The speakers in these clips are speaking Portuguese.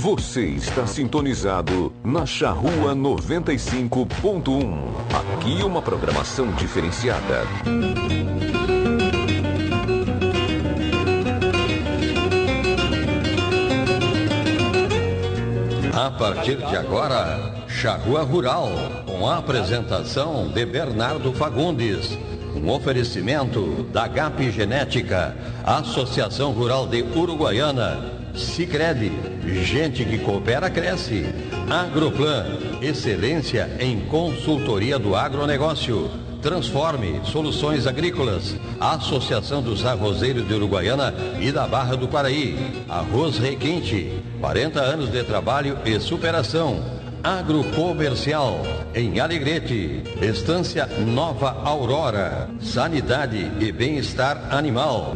Você está sintonizado na Charrua 95.1. Aqui uma programação diferenciada. A partir de agora, Charrua Rural, com a apresentação de Bernardo Fagundes. Um oferecimento da GAP Genética, Associação Rural de Uruguaiana Sicredi, gente que coopera cresce. Agroplan, excelência em consultoria do agronegócio. Transforme Soluções Agrícolas, Associação dos Arrozeiros de Uruguaiana e da Barra do Paraí. Arroz Requinte, 40 anos de trabalho e superação. Agrocomercial, em Alegrete, Estância Nova Aurora, Sanidade e Bem-Estar Animal.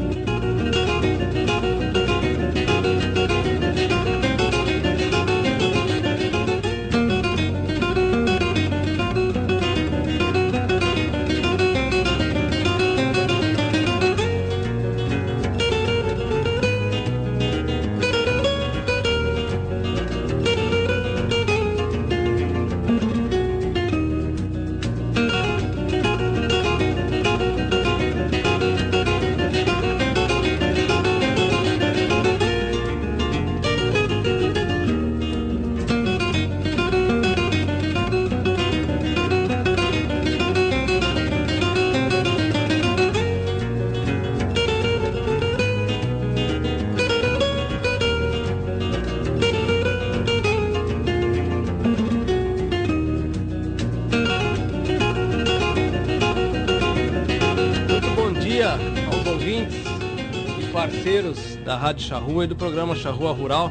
Rádio Charrua e do programa Charrua Rural.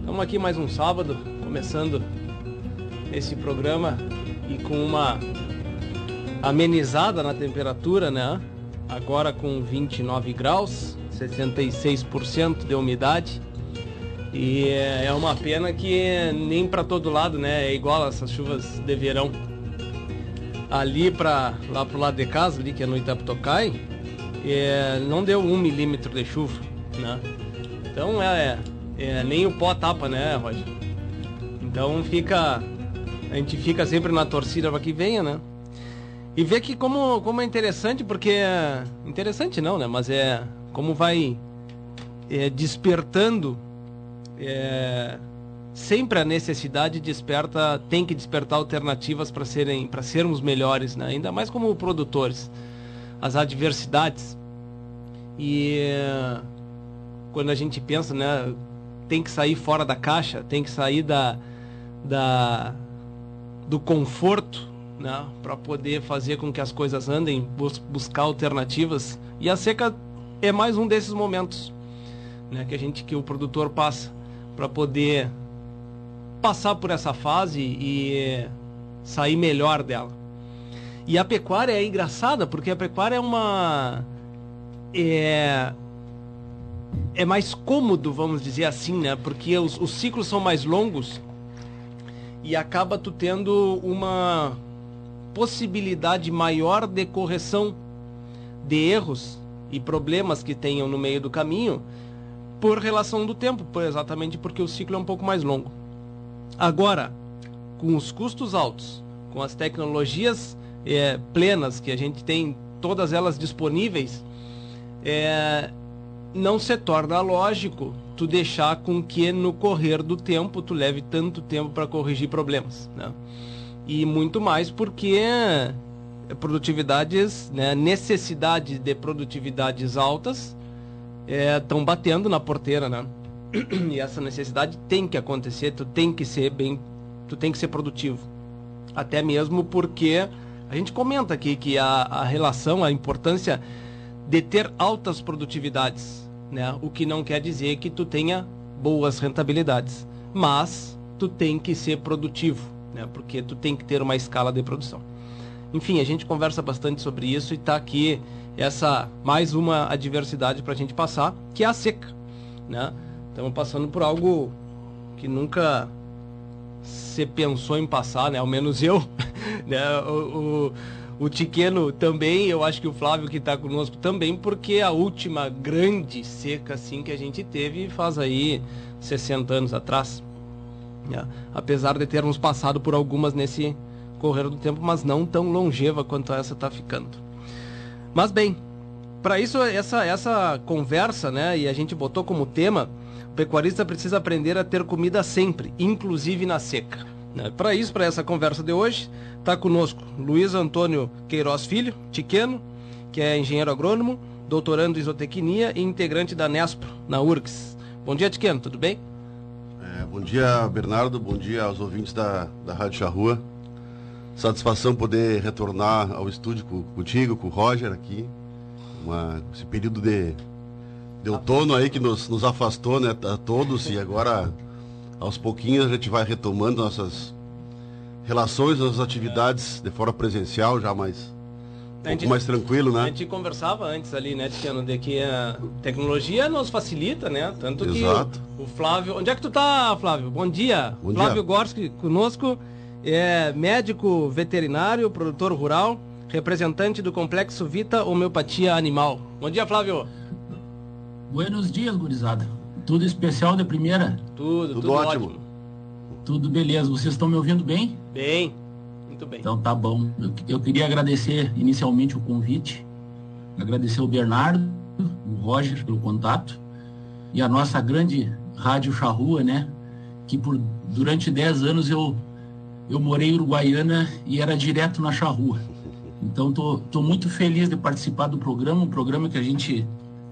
Estamos aqui mais um sábado, começando esse programa e com uma amenizada na temperatura, né? Agora com 29 graus, 66% de umidade. E é uma pena que nem para todo lado, né? É igual essas chuvas de verão. Ali para lá pro lado de casa, ali que é no Itapetocai, é, não deu um milímetro de chuva né? Então é, é, nem o pó tapa, né, Roger? Então fica. A gente fica sempre na torcida para que venha, né? E ver que como, como é interessante, porque. Interessante não, né? Mas é. Como vai é, despertando. É, sempre a necessidade desperta. Tem que despertar alternativas para serem para sermos melhores, né? Ainda mais como produtores. As adversidades. E quando a gente pensa, né, tem que sair fora da caixa, tem que sair da, da do conforto, né, para poder fazer com que as coisas andem, bus buscar alternativas. E a seca é mais um desses momentos, né, que a gente que o produtor passa para poder passar por essa fase e sair melhor dela. E a pecuária é engraçada porque a pecuária é uma é, é mais cômodo, vamos dizer assim, né? Porque os, os ciclos são mais longos e acaba tu tendo uma possibilidade maior de correção de erros e problemas que tenham no meio do caminho por relação do tempo, por exatamente porque o ciclo é um pouco mais longo. Agora, com os custos altos, com as tecnologias é, plenas que a gente tem, todas elas disponíveis, é, não se torna lógico tu deixar com que no correr do tempo tu leve tanto tempo para corrigir problemas, né? E muito mais porque produtividades, né, necessidade de produtividades altas estão é, batendo na porteira, né? E essa necessidade tem que acontecer, tu tem que ser bem, tu tem que ser produtivo. Até mesmo porque a gente comenta aqui que a, a relação, a importância de ter altas produtividades né? O que não quer dizer que tu tenha boas rentabilidades, mas tu tem que ser produtivo, né? Porque tu tem que ter uma escala de produção. Enfim, a gente conversa bastante sobre isso e está aqui essa mais uma adversidade para a gente passar, que é a seca, né? Estamos passando por algo que nunca se pensou em passar, né? Ao menos eu, né? O, o, o Tiqueno também, eu acho que o Flávio que está conosco também, porque a última grande seca assim que a gente teve faz aí 60 anos atrás. É, apesar de termos passado por algumas nesse correr do tempo, mas não tão longeva quanto essa está ficando. Mas bem, para isso essa essa conversa, né, e a gente botou como tema, o pecuarista precisa aprender a ter comida sempre, inclusive na seca. Né? Para isso, para essa conversa de hoje, está conosco Luiz Antônio Queiroz Filho, Tiqueno, que é engenheiro agrônomo, doutorando em isotecnia e integrante da Nespro, na URGS. Bom dia, Tiqueno, tudo bem? É, bom dia, Bernardo, bom dia aos ouvintes da, da Rádio Charrua. Satisfação poder retornar ao estúdio com, contigo, com o Roger aqui. Uma, esse período de, de outono aí que nos, nos afastou, né, a todos, e agora aos pouquinhos a gente vai retomando nossas relações, nossas atividades de forma presencial, já mais um pouco mais tranquilo, né? A gente conversava antes ali, né, Tiano, de que a tecnologia nos facilita, né? Tanto Exato. que o, o, Flávio. Onde é que tu tá, Flávio? Bom dia. Bom Flávio dia. Gorski conosco, é médico veterinário, produtor rural, representante do Complexo Vita Homeopatia Animal. Bom dia, Flávio. Buenos dias, gurizada. Tudo especial de primeira? Tudo, Tudo tudo, ótimo. ótimo. Tudo beleza. Vocês estão me ouvindo bem? Bem, muito bem. Então tá bom. Eu, eu queria agradecer inicialmente o convite, agradecer o Bernardo, o Roger pelo contato e a nossa grande Rádio Charrua, né? Que por durante 10 anos eu eu morei em Uruguaiana e era direto na Charrua. Então tô, tô muito feliz de participar do programa, um programa que a gente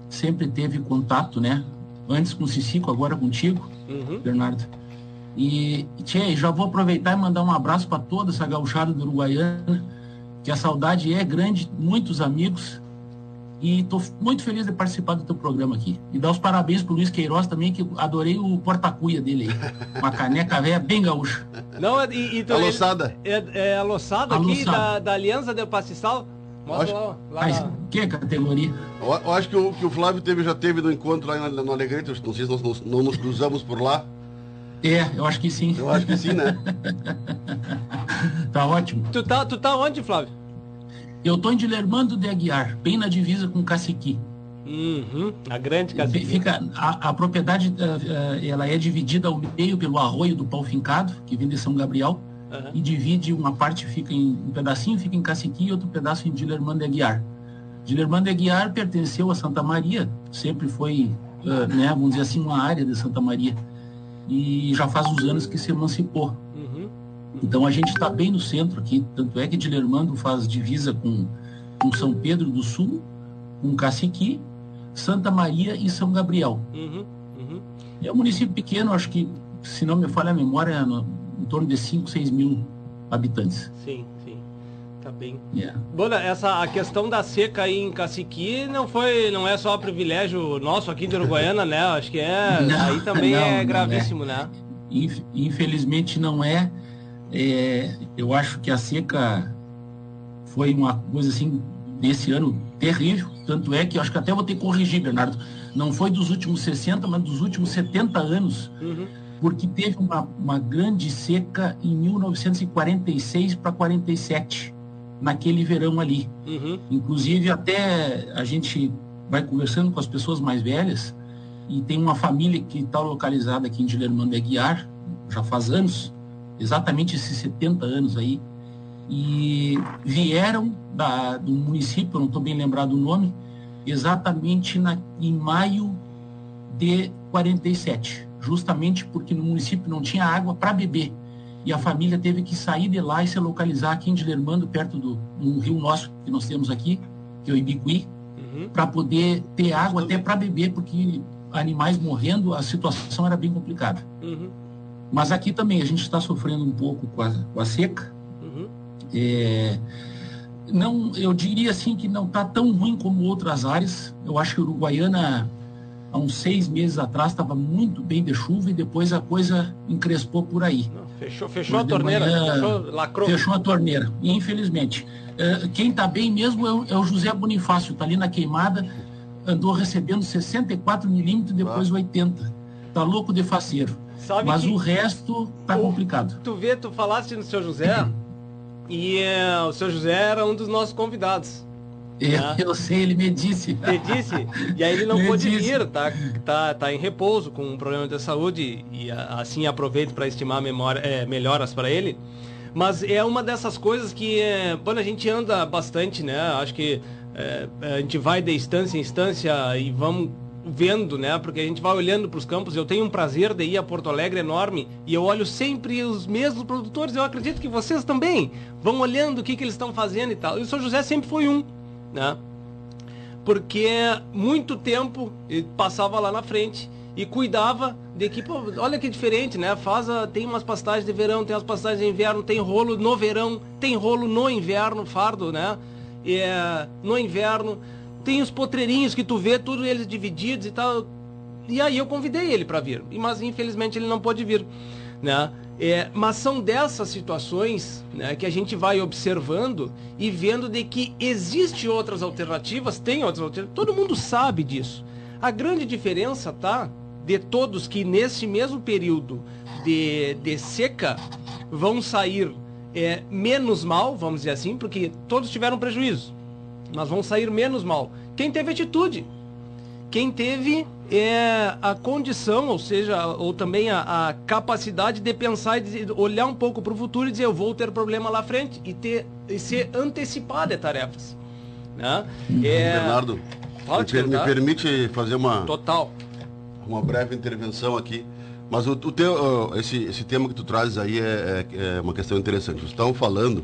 sempre teve contato, né? Antes com o Cicico, agora contigo. Uhum. Bernardo. E, tchê, já vou aproveitar e mandar um abraço para toda essa gauchada do Uruguaiana, que a saudade é grande, muitos amigos. E estou muito feliz de participar do teu programa aqui. E dar os parabéns pro Luiz Queiroz também, que adorei o porta-cuia dele aí. Uma caneca velha bem gaúcha. Não, é- e, e tu, Aloçada. É, é a loçada aqui Aloçada. da, da Aliança del Pastiçal. Mostra Acho- lá, lá Mas que categoria? Eu, eu acho que o, que o Flávio teve, já teve no encontro lá no Alegrete, não sei se nós nos- não nos cruzamos por lá. É, eu acho que sim. Eu acho que sim, né? Tá ótimo. Tu tá, tu tá onde, Flávio? Eu tô em Dilermando de Aguiar, bem na divisa com Caciqui. Uhum, a grande cacique. Fica, a, a propriedade eh, ela é dividida ao meio pelo arroio do pau fincado, que vem de São Gabriel, Aham. e divide, uma parte fica em um pedacinho fica em Caciqui e outro pedaço em Dilermando de Aguiar. Dilermando de Aguiar pertenceu a Santa Maria, sempre foi, eh, né, vamos dizer assim, uma área de Santa Maria. E já faz uns anos que se emancipou. Uhum. Então a gente está bem no centro aqui, tanto é que Dilermando faz divisa com, com São Pedro do Sul, com Caciqui, Santa Maria e São Gabriel. Uhum. Uhum. É um município pequeno, acho que, se não me falha a memória, em torno de 5, 6 mil habitantes. Sim, sim. Tá bem. Yeah. Bona, essa a questão da seca aí em Caciqui não foi, não é só privilégio nosso aqui de Uruguaiana, né? Acho que é, Não, aí também não, é não gravíssimo, né? Inf- Infelizmente não é. É, Eu acho que a seca foi uma coisa assim, desse ano, terrível. Tanto é que eu acho que até vou ter que corrigir, Bernardo. Não foi dos últimos 60, mas dos últimos 70 anos. Uhum. Porque teve uma, uma grande seca em 1946 para 47, naquele verão ali. Uhum. Inclusive, até a gente vai conversando com as pessoas mais velhas, e tem uma família que está localizada aqui em Dilermando de Aguiar, já faz anos, exatamente esses 70 anos aí, e vieram da, do município, não estou bem lembrado do nome, exatamente na, em maio de 47, justamente porque no município não tinha água para beber. E a família teve que sair de lá e se localizar aqui em Dilermando, perto do um rio nosso que nós temos aqui, que é o Ibicuí, Uhum. para poder ter água até para beber, porque animais morrendo, a situação era bem complicada. Uhum. Mas aqui também a gente está sofrendo um pouco com a, com a seca. Uhum. É, não, eu diria assim que não está tão ruim como outras áreas. Eu acho que Uruguaiana, há uns seis meses atrás, estava muito bem de chuva e depois a coisa encrespou por aí. Não, fechou, fechou a torneira, manhã- fechou, lacrou. Fechou a torneira, infelizmente. Eh, quem está bem mesmo é o, é o José Bonifácio, está ali na queimada, andou recebendo 64 milímetros, depois 80. Tá louco de faceiro. Sabe Mas o resto tá o- complicado. tu vê, tu falaste no seu José, E é, o seu José era um dos nossos convidados. Eu, eu sei, ele me disse. Ele disse? E aí ele não pôde vir, tá, tá, tá em repouso com um problema de saúde e assim aproveito para estimar memória, é, melhoras para ele. Mas é uma dessas coisas que, é, quando a gente anda bastante, né? Acho que é, a gente vai de instância em instância e vamos vendo, né? Porque a gente vai olhando para os campos. Eu tenho um prazer de ir a Porto Alegre enorme e eu olho sempre os mesmos produtores. Eu acredito que vocês também vão olhando o que, que eles estão fazendo e tal. E o São José sempre foi um, né? Porque muito tempo ele passava lá na frente e cuidava de que, pô, olha que diferente, né? Faz a, tem umas pastagens de verão, tem as pastagens de inverno, tem rolo no verão, tem rolo no inverno, fardo, né? É, no inverno tem os potreirinhos que tu vê, tudo eles divididos e tal. E aí eu convidei ele para vir, mas infelizmente ele não pôde vir, né? É, mas são dessas situações né, que a gente vai observando e vendo de que existe outras alternativas, tem outras alternativas, todo mundo sabe disso. A grande diferença tá de todos que nesse mesmo período de, de seca vão sair é, menos mal, vamos dizer assim, porque todos tiveram prejuízo mas vão sair menos mal. Quem teve atitude, quem teve é, a condição, ou seja, ou também a, a capacidade de pensar e de olhar um pouco para o futuro e dizer eu vou ter problema lá frente e ter e ser antecipado de tarefas. Né? É... Bernardo, Pode me, me permite fazer uma total uma breve intervenção aqui. Mas o, o teu, esse, esse tema que tu trazes aí é, é, é uma questão interessante. Vocês estão falando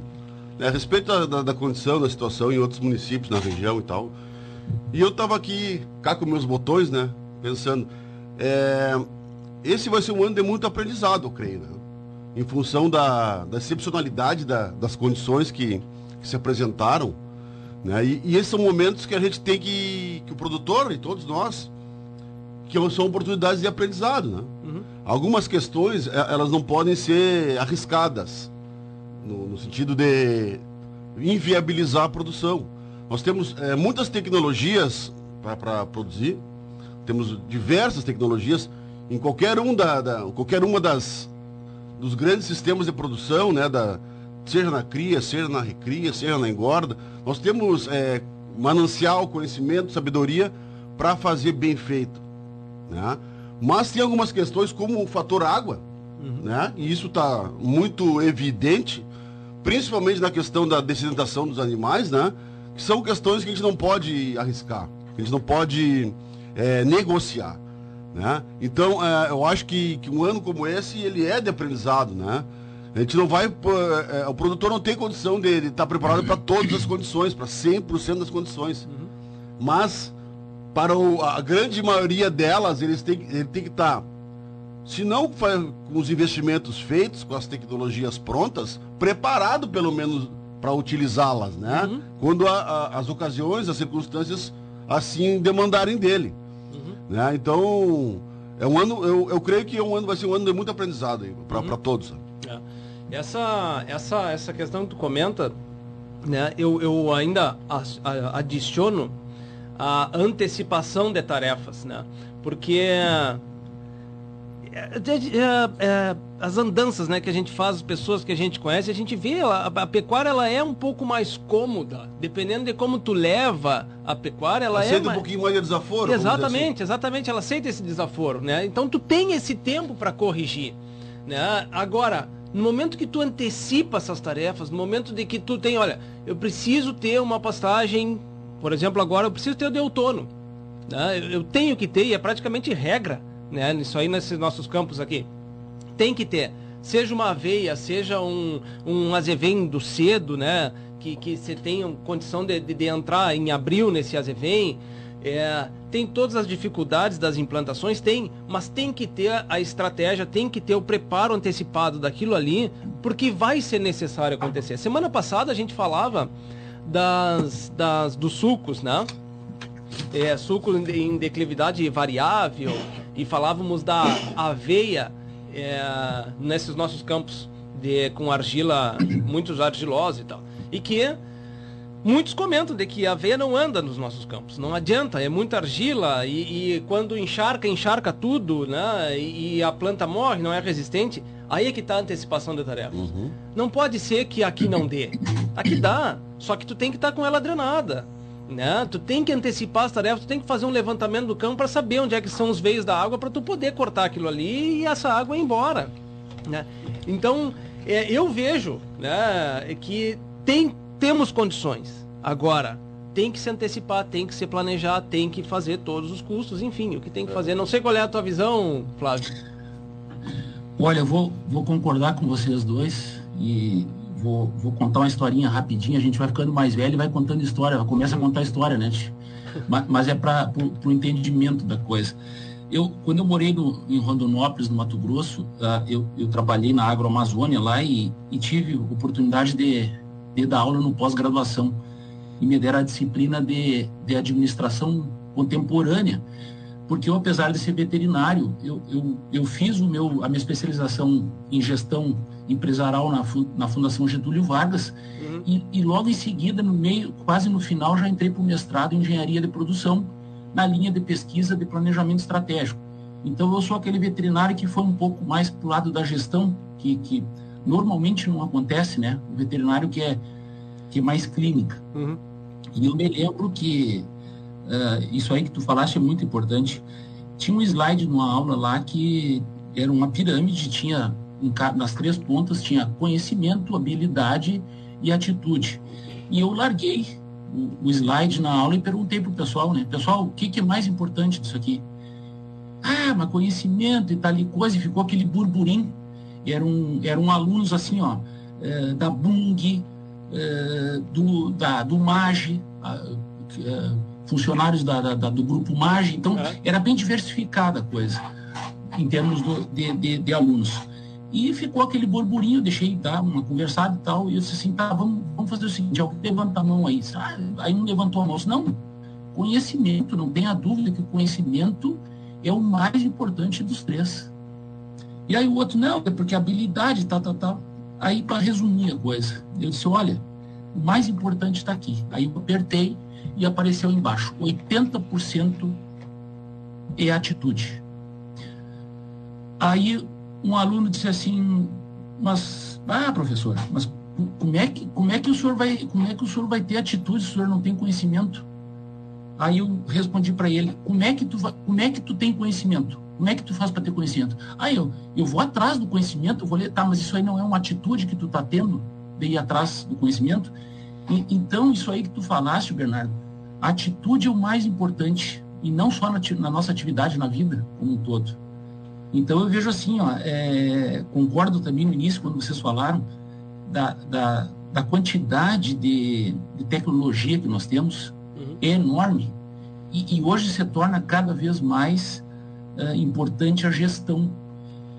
né, a respeito da, da, da, condição, da situação em outros municípios, na região e tal. E eu estava aqui, cá com meus botões, né, pensando, é, esse vai ser um ano de muito aprendizado, eu creio, né, em função da, da excepcionalidade da, das condições que, que, se apresentaram. Né, e, e, esses são momentos que a gente tem que, que o produtor e todos nós, que são oportunidades de aprendizado. Né? Uhum. Algumas questões, é, elas não podem ser arriscadas no, no sentido de inviabilizar a produção. Nós temos é, muitas tecnologias para produzir, temos diversas tecnologias em qualquer um da, da, qualquer uma das dos grandes sistemas de produção, né, da, seja na cria, seja na recria, seja na engorda, nós temos é, manancial, conhecimento, sabedoria para fazer bem feito, né? Mas tem algumas questões como o fator água, uhum. né? E isso está muito evidente principalmente na questão da desidentação dos animais, né? São questões que a gente não pode arriscar, a gente não pode é, negociar, né? Então, é, eu acho que, que, um ano como esse, ele é de aprendizado, né? A gente não vai, é, o produtor não tem condição de estar tá preparado para todas as condições, para 100% das condições. Uhum. Mas, para o, a grande maioria delas, eles ele tem que estar... Tá se não com os investimentos feitos, com as tecnologias prontas, preparado pelo menos para utilizá-las, né? Uhum. Quando a, a, as ocasiões, as circunstâncias assim demandarem dele. Uhum. Né? Então, é um ano, eu, eu creio que é um ano, vai ser um ano de muito aprendizado para uhum. todos. É. Essa, essa, essa questão que tu comenta, né, eu, eu ainda adiciono a antecipação de tarefas, né? Porque é, as andanças né, que a gente faz, as pessoas que a gente conhece, a gente vê a, a, pecuária ela é um pouco mais cômoda, dependendo de como tu leva a pecuária, ela aceita é mais... um pouquinho mais de desaforo. Exatamente, assim. exatamente, ela aceita esse desaforo, né? Então tu tem esse tempo para corrigir, né? Agora, no momento que tu antecipa essas tarefas, no momento de que tu tem, olha, eu preciso ter uma pastagem, por exemplo, agora eu preciso ter o de outono, né? eu, eu tenho que ter, e é praticamente regra né? Isso aí nesses nossos campos aqui. Tem que ter. Seja uma aveia, seja um, um do cedo, né? Que, que você tenha condição de, de, de entrar em abril nesse azevém. É, tem todas as dificuldades das implantações, tem, mas tem que ter a estratégia, tem que ter o preparo antecipado daquilo ali, porque vai ser necessário acontecer. Semana passada a gente falava das, das dos sucos, né? É, suco em declividade variável, e falávamos da aveia é, nesses nossos campos de, com argila, muitos argilosos e tal. E que muitos comentam de que a aveia não anda nos nossos campos. Não adianta, é muita argila e, e quando encharca, encharca tudo, né? E, e, a planta morre, não é resistente. Aí é que está a antecipação de tarefas. Uhum. Não pode ser que aqui não dê. Aqui dá, só que tu tem que estar tá com ela drenada. Né? Tu tem que antecipar as tarefas, tu tem que fazer um levantamento do campo para saber onde é que são os veios da água para tu poder cortar aquilo ali e essa água ir embora. Né? Então, é, eu vejo né, que tem temos condições. Agora, tem que se antecipar, tem que se planejar, tem que fazer todos os custos, enfim, o que tem que fazer. Não sei qual é a tua visão, Flávio. Olha, eu vou, vou concordar com vocês dois e vou, vou contar uma historinha rapidinho. A gente vai ficando mais velho e vai contando história, começa a contar história, né? Mas, mas é para o entendimento da coisa. Eu, quando eu morei no, em Rondonópolis, no Mato Grosso, uh, eu, eu trabalhei na agroamazônia lá e, e tive oportunidade de de dar aula no pós-graduação e me deram a disciplina de, de administração contemporânea, porque eu, apesar de ser veterinário, eu, eu, eu fiz o meu, a minha especialização em gestão empresarial na, na Fundação Getúlio Vargas uhum. e, e, logo em seguida, no meio, quase no final, já entrei para o mestrado em engenharia de produção na linha de pesquisa de planejamento estratégico. Então, eu sou aquele veterinário que foi um pouco mais para o lado da gestão, que, que normalmente não acontece, né? O veterinário que é, que é mais clínica. Uhum. E eu me lembro que uh, isso aí que tu falaste é muito importante. Tinha um slide numa aula lá que era uma pirâmide, tinha nas três pontas tinha conhecimento, habilidade e atitude. E eu larguei o, o slide na aula e perguntei para o pessoal, né? Pessoal, o que, que é mais importante disso aqui? Ah, mas conhecimento e tal e coisa, e ficou aquele burburinho eram, eram alunos assim, ó, é, da Bung, é, do, da, do MAGE, é, funcionários da, da, do grupo MAGE, então era bem diversificada a coisa, em termos do, de, de, de, alunos. E ficou aquele burburinho, deixei dar uma conversada e tal, e eu disse assim, tá, vamos, vamos fazer o seguinte, alguém levanta a mão aí. Ah, aí um levantou a mão, não, conhecimento, não tenha dúvida que o conhecimento é o mais importante dos três. E aí o outro, não, é porque habilidade, tal, tal, tal. Aí, para resumir a coisa, eu disse, olha, o mais importante está aqui. Aí eu apertei e apareceu embaixo, 80% é atitude. Aí um aluno disse assim, mas, ah, professor, mas como é que, como é que o senhor vai, como é que o senhor vai ter atitude se o senhor não tem conhecimento? Aí eu respondi para ele, como é que tu, como é que tu tem conhecimento? Como é que tu faz para ter conhecimento? Aí eu, eu vou atrás do conhecimento, eu vou ler, tá, mas isso aí não é uma atitude que tu está tendo de ir atrás do conhecimento? E, então, isso aí que tu falaste, Bernardo, a atitude é o mais importante, e não só na, na nossa atividade na vida como um todo. Então, eu vejo assim, ó, é, concordo também no início, quando vocês falaram da, da, da quantidade de, de, tecnologia que nós temos, uhum. é enorme. E, e hoje se torna cada vez mais uh, importante a gestão,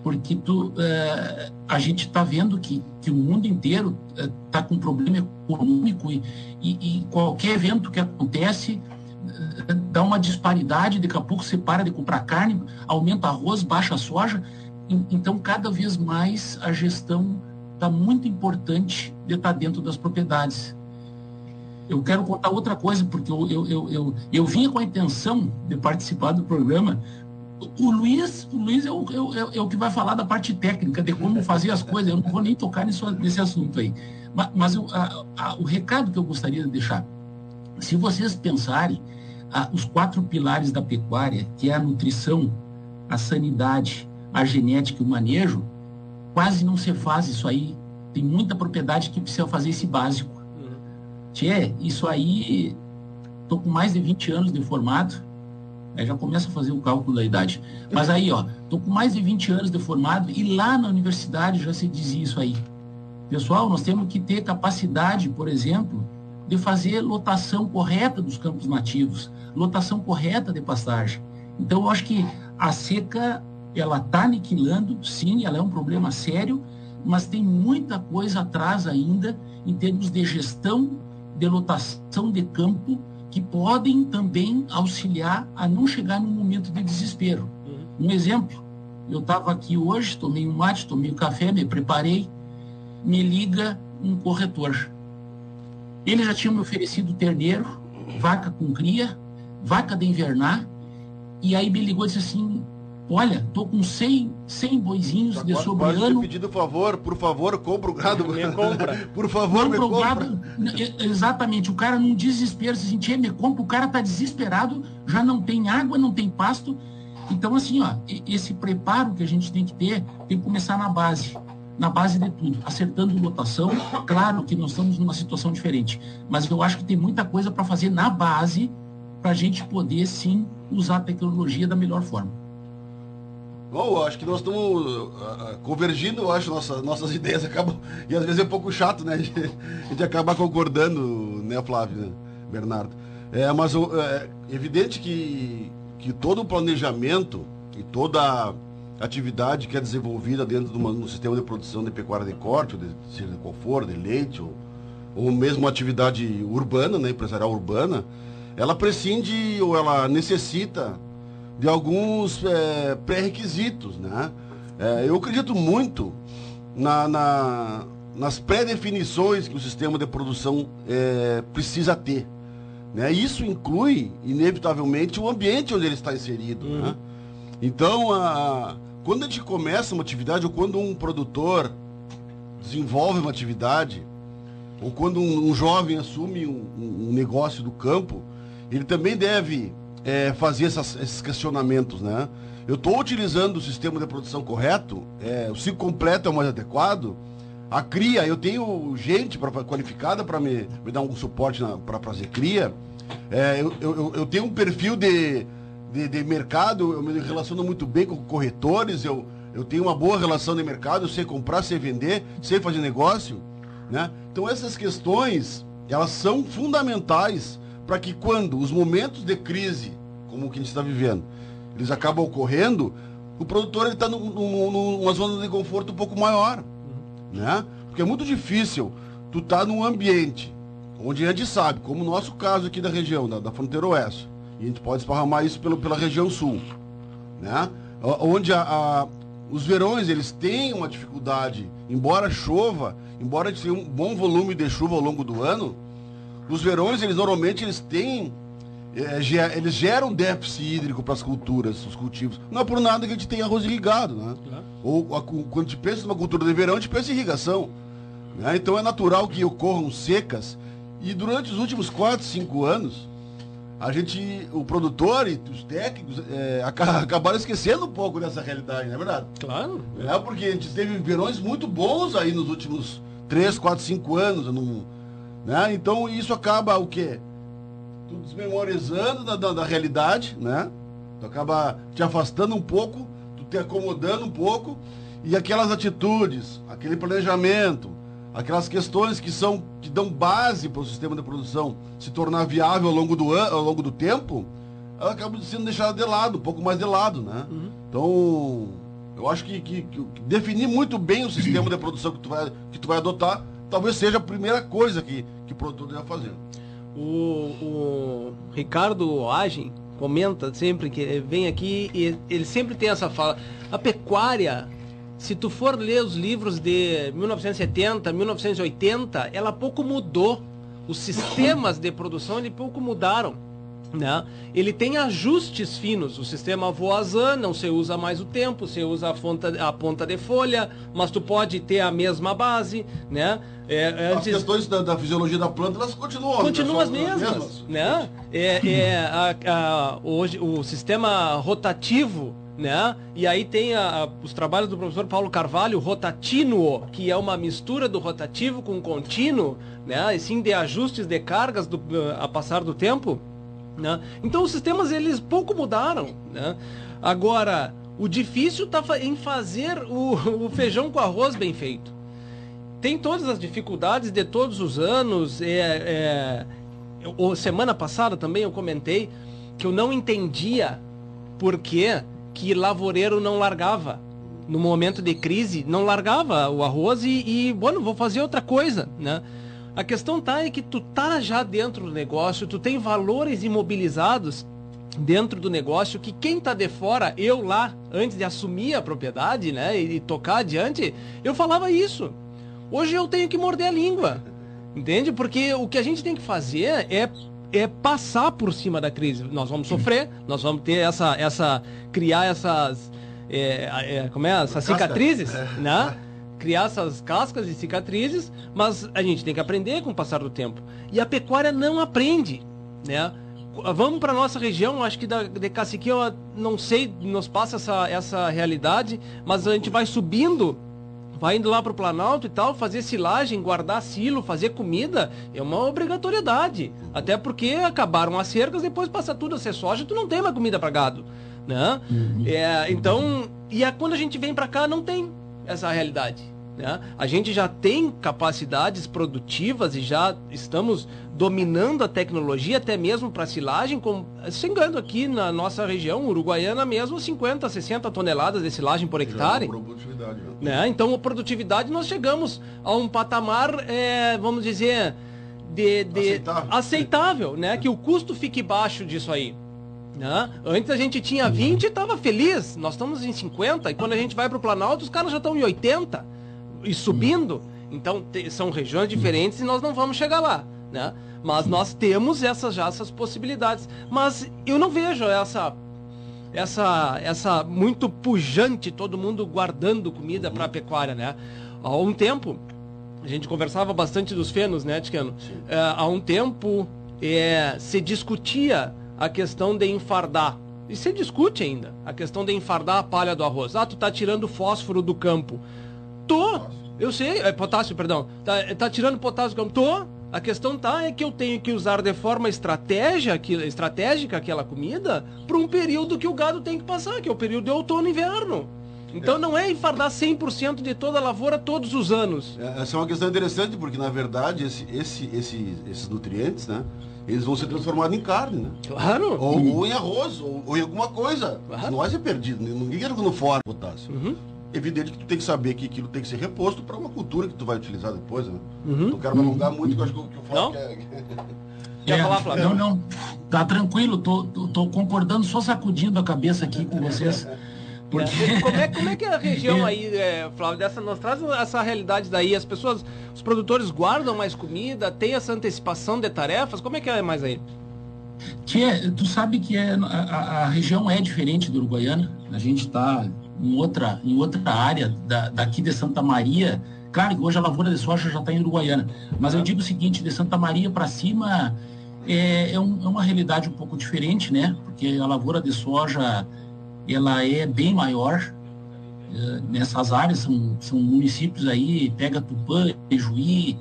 porque tu, uh, a gente está vendo que, que o mundo inteiro está uh, com problema econômico e, e, e, qualquer evento que acontece dá uma disparidade, daqui a pouco você para de comprar carne, aumenta arroz, baixa soja, então cada vez mais a gestão está muito importante de estar tá dentro das propriedades. Eu quero contar outra coisa, porque eu, eu, eu, eu, eu vinha com a intenção de participar do programa, o Luiz, o Luiz é o, é, é o, que vai falar da parte técnica, de como fazer as coisas. Eu não vou nem tocar nesse, nesse assunto aí. Mas, mas eu, a, a, o recado que eu gostaria de deixar, se vocês pensarem, os quatro pilares da pecuária, que é a nutrição, a sanidade, a genética e o manejo, quase não se faz isso aí. Tem muita propriedade que precisa fazer esse básico. Uhum. Tchê, isso aí, estou com mais de 20 anos de formado, Aí já começa a fazer o cálculo da idade. Mas aí, ó, tô com mais de 20 anos de formado e lá na universidade já se dizia isso aí. Pessoal, nós temos que ter capacidade, por exemplo, de fazer lotação correta dos campos nativos, lotação correta de pastagem. Então, eu acho que a seca, ela está aniquilando, sim, ela é um problema sério, mas tem muita coisa atrás ainda em termos de gestão de lotação de campo que podem também auxiliar a não chegar num momento de desespero. Uhum. Um exemplo, eu estava aqui hoje, tomei um mate, tomei um café, me preparei, me liga um corretor. Ele já tinha me oferecido terneiro, vaca com cria, vaca de invernar, e aí me ligou e disse assim, olha, tô com 100, 100 boizinhos de sobre ano. pedido favor, por favor, compra o gado. Me compra. por favor, compra me o compra. gado. Exatamente, o cara num desespero, se sentia, me compra, o cara tá desesperado, já não tem água, não tem pasto. Então, assim, ó, esse preparo que a gente tem que ter, tem que começar na base na base de tudo, acertando lotação. Claro que nós estamos numa situação diferente, mas eu acho que tem muita coisa para fazer na base para a gente poder sim usar a tecnologia da melhor forma. Bom, acho que nós estamos uh, convergindo, eu acho, nossas, nossas ideias acabam. E às vezes é um pouco chato, né? A gente, a gente acaba concordando, né, Flávio, Bernardo? É, mas é evidente que, que todo o planejamento e toda atividade que é desenvolvida dentro de uma, um sistema de produção de pecuária de corte, de, seja qual for, de leite, ou, ou mesmo atividade urbana, né, empresarial urbana, ela prescinde ou ela necessita de alguns é, pré-requisitos. Né? É, eu acredito muito na, na, nas pré-definições que o sistema de produção é, precisa ter. Né? Isso inclui, inevitavelmente, o ambiente onde ele está inserido. Né? Uhum. Né? Então, a, quando a gente começa uma atividade, ou quando um produtor desenvolve uma atividade, ou quando um, um jovem assume um, um, negócio do campo, ele também deve é, fazer essas, esses questionamentos, né? Eu estou utilizando o sistema de produção correto, é, o ciclo completo é o mais adequado, a cria, eu tenho gente pra, qualificada para me, me dar um suporte para fazer cria, é, eu, eu, eu tenho um perfil de de, de mercado, eu me relaciono muito bem com corretores, eu, eu tenho uma boa relação de mercado, eu sei comprar, sei vender, sei fazer negócio. Né? Então essas questões, elas são fundamentais para que quando os momentos de crise, como o que a gente está vivendo, eles acabam ocorrendo, o produtor está numa zona de conforto um pouco maior. Né? Porque é muito difícil tu estar tá num ambiente onde a gente sabe, como o nosso caso aqui da região, da, da fronteira oeste, e a gente pode esparramar isso pelo, pela região sul. Né? Onde a, a, os verões eles têm uma dificuldade, embora chova, embora a gente tenha um bom volume de chuva ao longo do ano, os verões eles normalmente eles têm é, eles geram déficit hídrico para as culturas, os cultivos. Não é por nada que a gente tem arroz irrigado, né? Claro. Ou a, quando a gente pensa numa cultura de verão, a gente pensa em irrigação. Né? Então é natural que ocorram secas. E durante os últimos 4, 5 anos, a gente, o produtor e os técnicos é, acabaram esquecendo um pouco dessa realidade, não é verdade? Claro. É porque a gente teve verões muito bons aí nos últimos 3, 4, 5 anos. No, né? Então isso acaba o quê? Tu desmemorizando da, da, da realidade, né? Tu acaba te afastando um pouco, tu te acomodando um pouco, e aquelas atitudes, aquele planejamento, aquelas questões que são que dão base para o sistema de produção se tornar viável ao longo do ano, ao longo do tempo, ela acaba sendo deixada de lado, um pouco mais de lado, né? Uhum. Então, eu acho que, que, que, definir muito bem o sistema de produção que tu vai, que tu vai adotar, talvez seja a primeira coisa que, que o produtor deve fazer. O, o Ricardo Agem comenta sempre que vem aqui e ele sempre tem essa fala. A pecuária se tu for ler os livros de 1970, 1980, ela pouco mudou. Os sistemas de produção ele pouco mudaram. Né? Ele tem ajustes finos. O sistema Voisin não se usa mais o tempo, você usa a ponta, a ponta de folha, mas tu pode ter a mesma base, né? É, antes... As questões da, da, fisiologia da planta elas continuam. Continuam as mesmas, mesmas. né? É, é a, a, hoje o sistema rotativo né? E aí tem a, a, os trabalhos do professor Paulo Carvalho, rotatinuo, que é uma mistura do rotativo com contínuo, né? E sim de ajustes de cargas do, a passar do tempo, né? Então os sistemas eles pouco mudaram, né? Agora, o difícil está em fazer o, o feijão com arroz bem feito. Tem todas as dificuldades de todos os anos. É, é, semana passada também eu comentei que eu não entendia por que que lavoureiro não largava. No momento de crise, não largava o arroz e, e bueno, vou fazer outra coisa, né? A questão tá é que tu tá já dentro do negócio, tu tem valores imobilizados dentro do negócio que quem tá de fora, eu lá, antes de assumir a propriedade, né, e, e tocar adiante, eu falava isso. Hoje eu tenho que morder a língua. Entende? Porque o que a gente tem que fazer é é passar por cima da crise. Nós vamos sofrer, nós vamos ter essa, essa criar essas, é, é, como é, essas cicatrizes, né? Criar essas cascas e cicatrizes, mas a gente tem que aprender com o passar do tempo. E a pecuária não aprende, né? Vamos para nossa região, acho que da, de Cacique, eu não sei, nos passa essa, essa realidade, mas a gente vai subindo vai indo lá para o Planalto e tal, fazer silagem, guardar silo, fazer comida, é uma obrigatoriedade. Até porque acabaram as cercas, depois passa tudo a ser soja, tu não tem mais comida para gado. Né? Uhum. É, então, e é, quando a gente vem para cá, não tem essa realidade. Né? A gente já tem capacidades produtivas e já estamos dominando a tecnologia, até mesmo para silagem, com, chegando aqui na nossa região uruguaiana mesmo 50, 60 toneladas de silagem por hectare. Produtividade, né? Então, a produtividade nós chegamos a um patamar, é, vamos dizer, de, de aceitável. aceitável, né? Que o custo fique baixo disso aí. Né? Antes a gente tinha 20 e estava feliz. Nós estamos em 50 e quando a gente vai para o Planalto, os caras já estão em 80 e subindo. Então são regiões diferentes e nós não vamos chegar lá, né? Mas nós temos essas já essas possibilidades. Mas eu não vejo essa essa essa muito pujante todo mundo guardando comida para a pecuária, né? Há um tempo a gente conversava bastante dos fenos, né, Ticano? É, há um tempo é, se discutia a questão de enfardar. E se discute ainda a questão de enfardar a palha do arroz. Ah, tu tá tirando fósforo do campo. Tô, eu sei, é potássio, perdão. Tá, tá tirando potássio do campo. Tô. A questão tá é que eu tenho que usar de forma estratégia, estratégica aquela comida para um período que o gado tem que passar, que é o período de outono e inverno. Então é. não é enfardar 100% de toda a lavoura todos os anos. É, essa é uma questão interessante, porque na verdade esse, esse, esse, esses nutrientes, né? Eles vão ser transformados em carne, né? Claro. Ou, ou em arroz, ou, ou, em alguma coisa. Claro. Vai ser perdido. Ninguém quer no fora potássio. Uhum. Evidente que tu tem que saber que aquilo tem que ser reposto para uma cultura que tu vai utilizar depois, né? Uhum. Não quero me alongar muito, que eu acho que, o Flávio quer... Quer é, falar, Flávio? Não, não. Tá tranquilo, tô, tô, tô concordando, só sacudindo a cabeça aqui com vocês. Porque... Como, é, como é que é a região aí, é, Flávio, dessa, nós traz essa realidade daí, as pessoas, os produtores guardam mais comida, tem essa antecipação de tarefas, como é que é mais aí? Que é, tu sabe que é, a, a região é diferente do Uruguaiana, a gente está em outra, em outra área da, daqui de Santa Maria, claro que hoje a lavoura de soja já está em Uruguaiana, mas eu digo o seguinte, de Santa Maria para cima é, é, um, é uma realidade um pouco diferente, né? Porque a lavoura de soja ela é bem maior uh, nessas áreas, são, são municípios aí, pega Tupã, Juí,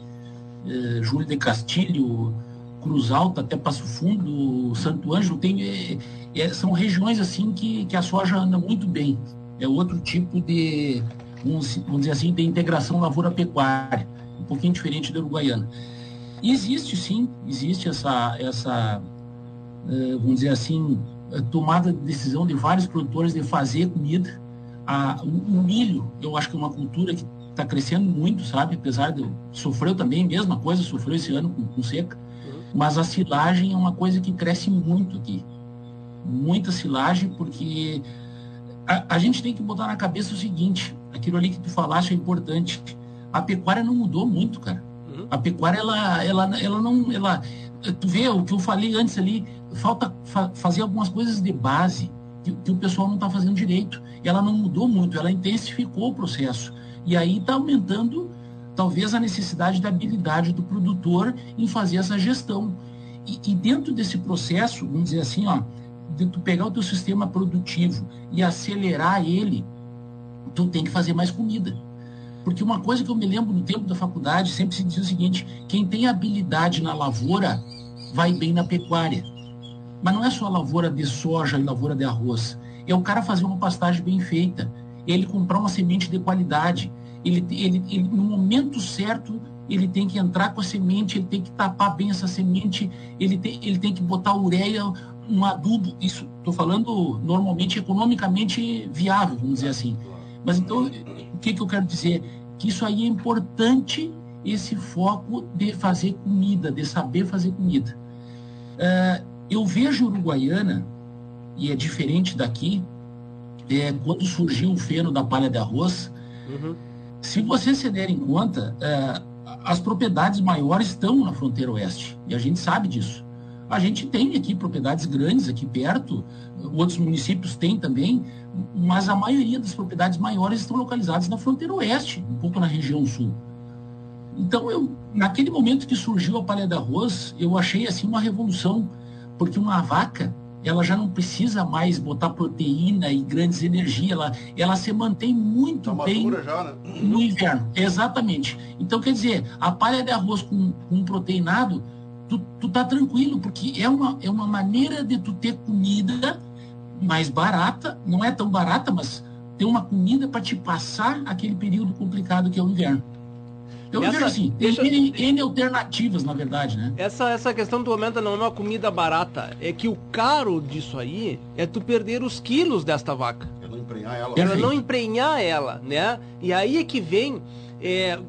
uh, Júlio de Castilho, Cruz Alta até Passo Fundo, Santo Ângelo, tem, é, é, são regiões assim que, que a soja anda muito bem. É outro tipo de, vamos, vamos dizer assim, de integração lavoura-pecuária, um pouquinho diferente da uruguaiana. E existe sim, existe essa, essa uh, vamos dizer assim, tomada de decisão de vários produtores de fazer comida. A, o, milho, eu acho que é uma cultura que está crescendo muito, sabe? Apesar de sofreu também, mesma coisa, sofreu esse ano com, com seca. Uhum. Mas a silagem é uma coisa que cresce muito aqui. Muita silagem, porque a, a gente tem que botar na cabeça o seguinte: aquilo ali que tu falaste é importante. A pecuária não mudou muito, cara. Uhum. A pecuária, ela, ela, ela não. Ela, tu vê o que eu falei antes ali, falta fa fazer algumas coisas de base que, que o pessoal não está fazendo direito. E ela não mudou muito, ela intensificou o processo. E aí está aumentando, talvez, a necessidade da habilidade do produtor em fazer essa gestão. E, e dentro desse processo, vamos dizer assim, ó, de tu pegar o teu sistema produtivo e acelerar ele, tu tem que fazer mais comida. Porque uma coisa que eu me lembro no tempo da faculdade sempre se dizia o seguinte: quem tem habilidade na lavoura vai bem na pecuária. Mas não é só lavoura de soja e lavoura de arroz. É o cara fazer uma pastagem bem feita, ele comprar uma semente de qualidade. Ele, ele, ele, no momento certo, ele tem que entrar com a semente, ele tem que tapar bem essa semente, ele tem, ele tem que botar ureia, um adubo. Isso estou falando normalmente economicamente viável, vamos dizer assim. Mas então, o que, que eu quero dizer? Que isso aí é importante, esse foco de fazer comida, de saber fazer comida. Uh, eu vejo Uruguaiana, e é diferente daqui, é, quando surgiu o feno da palha de arroz, uhum. se vocês se derem conta, é, as propriedades maiores estão na fronteira oeste, e a gente sabe disso. A gente tem aqui propriedades grandes aqui perto, outros municípios têm também, mas a maioria das propriedades maiores estão localizadas na fronteira oeste, um pouco na região sul. Então, eu, naquele momento que surgiu a palha de arroz, eu achei assim uma revolução, porque uma vaca, ela já não precisa mais botar proteína e grandes energias, ela, ela se mantém muito tá bem já, né? no inverno. Exatamente. Então, quer dizer, a palha de arroz com, com proteinado, tu, tu tá tranquilo, porque é uma, é uma maneira de tu ter comida mais barata, não é tão barata, mas ter uma comida para te passar aquele período complicado que é o inverno. Eu essa, vejo assim, tem deixa, N, N, alternativas, na verdade, né? Essa, essa questão do aumento não é uma comida barata, é que o caro disso aí é tu perder os quilos desta vaca. É não emprenhar ela. É não emprenhar ela, né? E aí é que vem... É,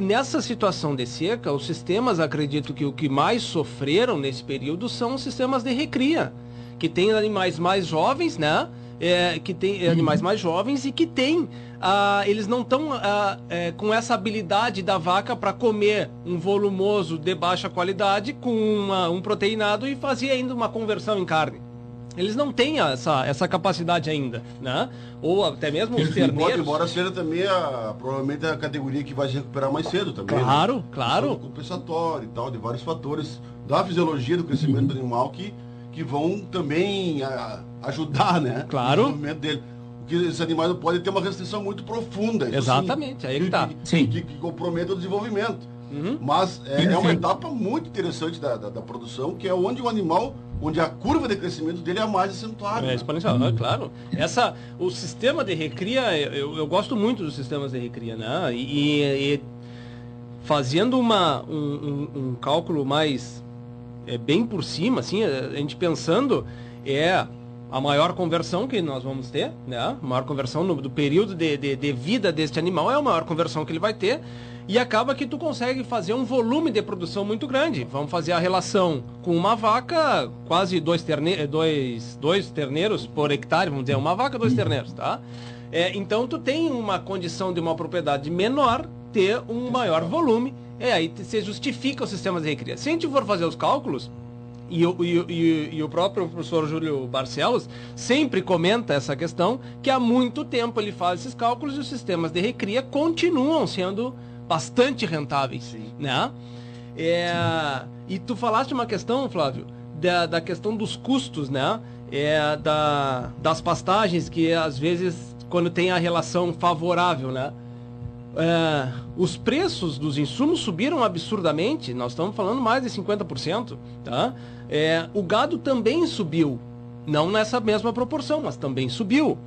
nessa situação de seca, os sistemas, acredito que o que mais sofreram nesse período são os sistemas de recria, que tem animais mais jovens, né? É, que tem uhum. animais mais jovens e que tem, ah, eles não estão ah, é, com essa habilidade da vaca para comer um volumoso de baixa qualidade com uma, um proteinado e fazer ainda uma conversão em carne eles não têm essa, essa capacidade ainda, né? Ou até mesmo os terneiros. Embora seja também a, provavelmente a categoria que vai se recuperar mais cedo também. Claro, né? claro. Compensatório e tal, de vários fatores da fisiologia do crescimento do animal que, que vão também a, ajudar, né? Claro. No desenvolvimento dele. Porque esses animais podem ter uma restrição muito profunda. Exatamente, sim, aí que tá. Que, sim. Que, que compromete o desenvolvimento. Uhum. Mas é, é, uma etapa muito interessante da, da, da produção, que é onde o animal onde a curva de crescimento dele é mais acentuada. É exponencial, né? claro. Essa, o sistema de recria, eu, eu gosto muito dos sistemas de recria, né? E, e fazendo uma, um, um, um, cálculo mais é, bem por cima, assim, a gente pensando, é a maior conversão que nós vamos ter, né? A maior conversão no, do período de, de, de vida deste animal é a maior conversão que ele vai ter e acaba que tu consegue fazer um volume de produção muito grande. Vamos fazer a relação com uma vaca, quase dois, terne dois, dois terneiros por hectare, vamos dizer, uma vaca, dois terneiros, tá? É, então tu tem uma condição de uma propriedade menor ter um maior volume, é aí você justifica os sistemas de recria. Se a gente for fazer os cálculos, e, e, e, e, o próprio professor Júlio Barcelos sempre comenta essa questão, que há muito tempo ele faz esses cálculos e os sistemas de recria continuam sendo bastante rentáveis, Sim. né? É, e tu falaste uma questão, Flávio, da, da questão dos custos, né? É, da, das pastagens que às vezes quando tem a relação favorável, né? É, os preços dos insumos subiram absurdamente, nós estamos falando mais de 50%, tá? É, o gado também subiu, não nessa mesma proporção, mas também subiu.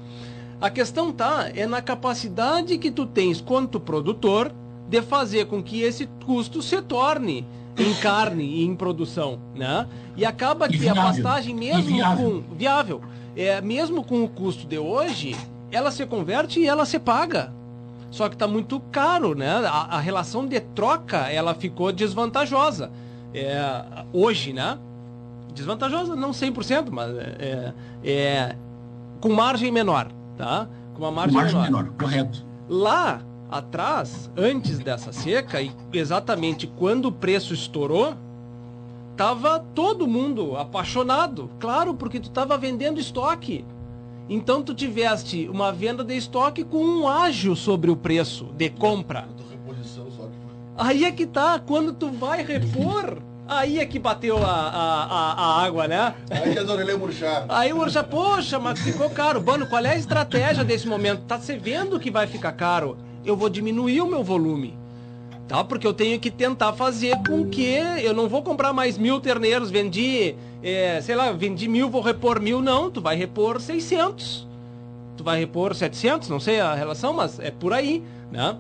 A questão tá é na capacidade que tu tens quanto produtor de fazer com que esse custo se torne em carne e em produção, né? E acaba que viável. a pastagem mesmo com viável, é, mesmo com o custo de hoje, ela se converte e ela se paga. Só que está muito caro, né? A, a, relação de troca ela ficou desvantajosa. É, hoje, né? Desvantajosa, não 100%, mas é, é, com margem menor, tá? Com uma margem, margem menor. menor. Correto. Lá, atrás, antes dessa seca, e exatamente quando o preço estourou, tava todo mundo apaixonado. Claro, porque tu tava vendendo estoque. Então tu tiveste uma venda de estoque com um ágio sobre o preço de compra. Aí é que tá, quando tu vai repor, aí é que bateu a, a, a, a água, né? Aí as orelhas murcharam. Aí o murcha, poxa, mas ficou caro. Mano, qual é a estratégia desse momento? Tá se vendo que vai ficar caro eu vou diminuir o meu volume. Tá? Porque eu tenho que tentar fazer com que eu não vou comprar mais mil terneiros, vendi, é, sei lá, vendi mil, vou repor mil, não, tu vai repor 600. Tu vai repor 700, não sei a relação, mas é por aí, né?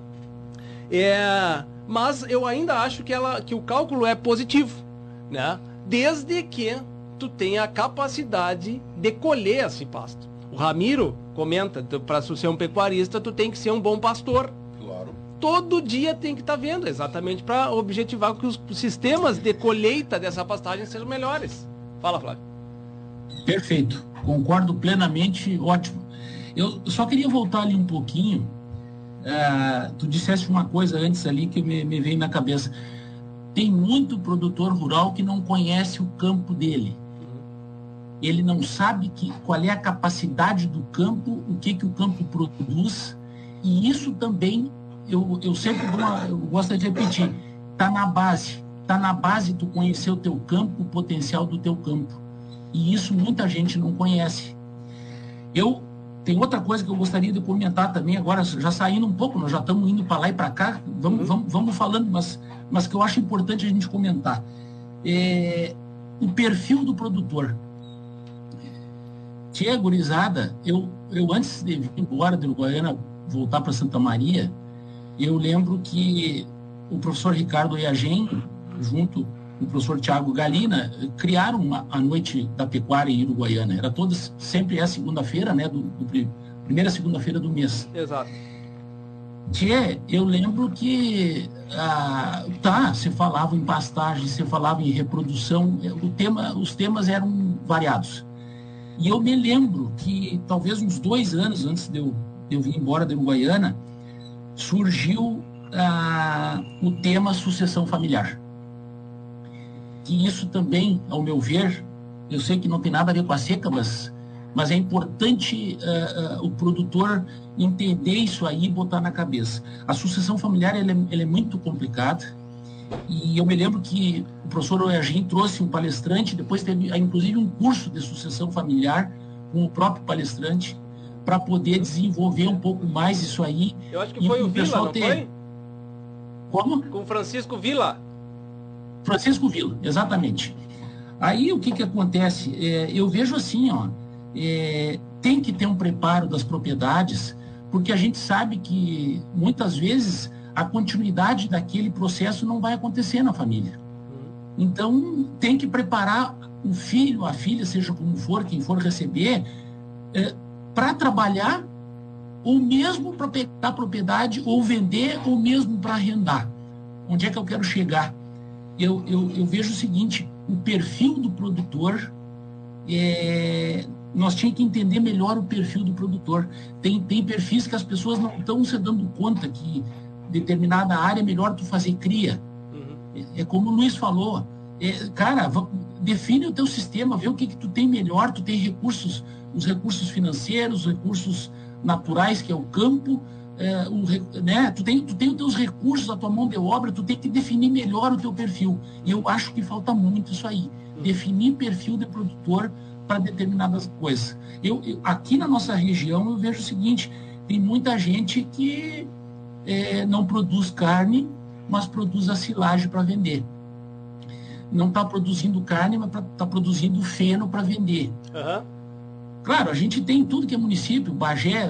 É, mas eu ainda acho que, ela, que o cálculo é positivo, né? Desde que tu tenha a capacidade de colher esse pasto. O Ramiro comenta, para ser um pecuarista, tu tem que ser um bom pastor. Claro. Todo dia tem que estar tá vendo, exatamente para objetivar que os sistemas de colheita dessa pastagem sejam melhores. Fala, Flávio. Perfeito. Concordo plenamente, ótimo. Eu só queria voltar ali um pouquinho uh, tu disseste uma coisa antes ali que me, me veio na cabeça. Tem muito produtor rural que não conhece o campo dele. Ele não sabe que, qual é a capacidade do campo, o que, que o campo produz. E isso também, eu, eu sempre eu gosto de repetir, está na base. Está na base tu conhecer o teu campo, o potencial do teu campo. E isso muita gente não conhece. Eu tem outra coisa que eu gostaria de comentar também, agora já saindo um pouco, nós já estamos indo para lá e para cá, vamos, uhum. vamos, vamos falando, mas, mas que eu acho importante a gente comentar. É, o perfil do produtor. Tia gurizada, eu, eu antes de vir embora de Uruguaiana, voltar para Santa Maria, eu lembro que o professor Ricardo Iagem, junto o professor Tiago Galina, criaram uma, a noite da pecuária em Uruguaiana. Era todas, sempre é segunda-feira, né? Do, do primeira segunda-feira do mês. Exato. Que eu lembro que ah, tá, você falava em pastagem, você falava em reprodução, o tema, os temas eram variados. E eu me lembro que talvez uns dois anos antes de eu, de eu vir embora da Uruguaiana, surgiu ah, o tema sucessão familiar que isso também, ao meu ver, eu sei que não tem nada a ver com a seca, mas, mas é importante uh, uh, o produtor entender isso aí e botar na cabeça. A sucessão familiar ela é, ela é muito complicada e eu me lembro que o professor Oiagin trouxe um palestrante, depois teve inclusive um curso de sucessão familiar com o próprio palestrante para poder desenvolver um pouco mais isso aí. Eu acho que foi o, o Vila, não ter... foi? Como? Com Francisco Vila. Francisco Vila, exatamente. Aí o que, que acontece? É, eu vejo assim, ó, é, tem que ter um preparo das propriedades, porque a gente sabe que muitas vezes a continuidade daquele processo não vai acontecer na família. Então tem que preparar o filho, a filha, seja como for, quem for receber, é, para trabalhar ou mesmo para pegar propriedade ou vender ou mesmo para arrendar. Onde é que eu quero chegar? eu, eu, eu vejo o seguinte, o perfil do produtor, é, nós tínhamos que entender melhor o perfil do produtor. Tem, tem perfis que as pessoas não estão se dando conta que determinada área é melhor tu fazer cria. Uhum. É, é, como o Luiz falou, é, cara, define o teu sistema, vê o que, que tu tem melhor, tu tem recursos, os recursos financeiros, os recursos naturais, que é o campo, é, o, né, tu, tem, tu tem os teus recursos, a tua mão de obra, tu tem que definir melhor o teu perfil. E eu acho que falta muito isso aí. Definir perfil de produtor para determinadas coisas. Eu, eu, aqui na nossa região eu vejo o seguinte, tem muita gente que é, não produz carne, mas produz a silagem para vender. Não está produzindo carne, mas está produzindo feno para vender. Uhum. Claro, a gente tem tudo que é município, Bagé,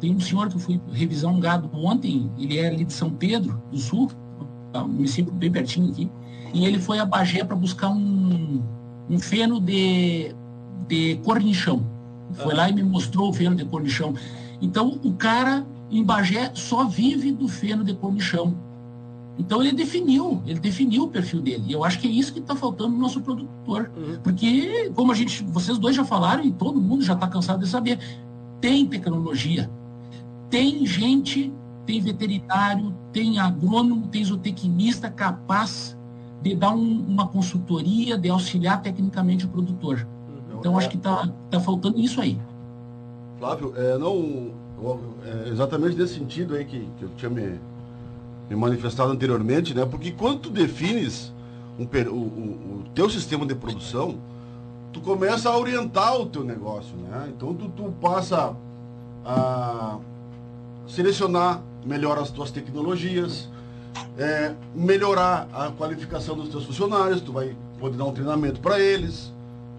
tem um senhor que eu fui revisar um gado ontem, ele é ali de São Pedro do Sul, tá, um município bem pertinho aqui, e ele foi a Bagé para buscar um, um feno de, de cornichão. Foi lá e me mostrou o feno de cornichão. Então, o cara em Bagé só vive do feno de cornichão. Então ele definiu, ele definiu o perfil dele. E eu acho que é isso que está faltando no nosso produtor. Uhum. Porque, como a gente, vocês dois já falaram e todo mundo já está cansado de saber, tem tecnologia, tem gente, tem veterinário, tem agrônomo, tem zootecnista capaz de dar um, uma consultoria, de auxiliar tecnicamente o produtor. Uhum. Então, acho que está tá faltando isso aí. Flávio, é, não, é exatamente nesse sentido aí que, que eu tinha me, me, manifestado anteriormente, né? Porque quando tu defines um, o, o, o, teu sistema de produção, tu começa a orientar o teu negócio, né? Então, tu, tu passa a selecionar melhor as tuas tecnologias, é, melhorar a qualificação dos teus funcionários, tu vai poder dar um treinamento para eles,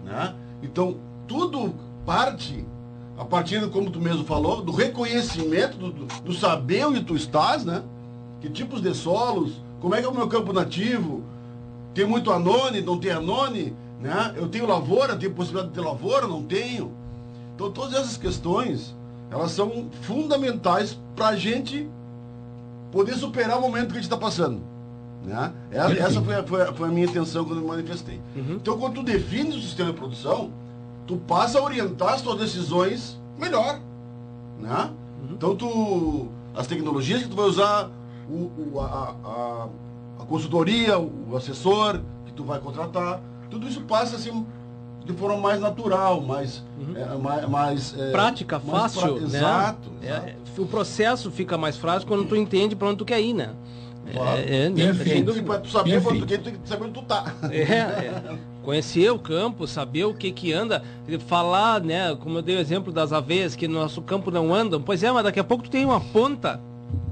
né? Então, tudo parte, a partir, como tu mesmo falou, do reconhecimento, do, do saber onde tu estás, né? Que tipos de solos, como é que é o meu campo nativo, tem muito anone, não tem anone, né? Eu tenho lavoura, tenho possibilidade de ter lavoura, não tenho. Então, todas essas questões elas são fundamentais para a gente poder superar o momento que a gente está passando. Né? Essa foi a, foi, a, minha intenção quando eu me manifestei. Uhum. Então, quando tu defines o sistema de produção, tu passa a orientar as tuas decisões melhor. Né? Uhum. Então, tu, as tecnologias que tu vai usar, o, o a, a, a, consultoria, o assessor que tu vai contratar, tudo isso passa assim de forma mais natural, mais, uhum. é, mais, mais é, prática, mais fácil, pra... né? Exato, é, o processo fica mais fácil quando tu entende para onde tu quer ir, né? Claro. É, é, né? Sem dúvida. Tu saber tu quer, tu que saber onde tu tá. É, é. Conhecer o campo, saber o que que anda, falar, né? Como eu dei o exemplo das aveias, que no nosso campo não andam. Pois é, mas daqui a pouco tu tem uma ponta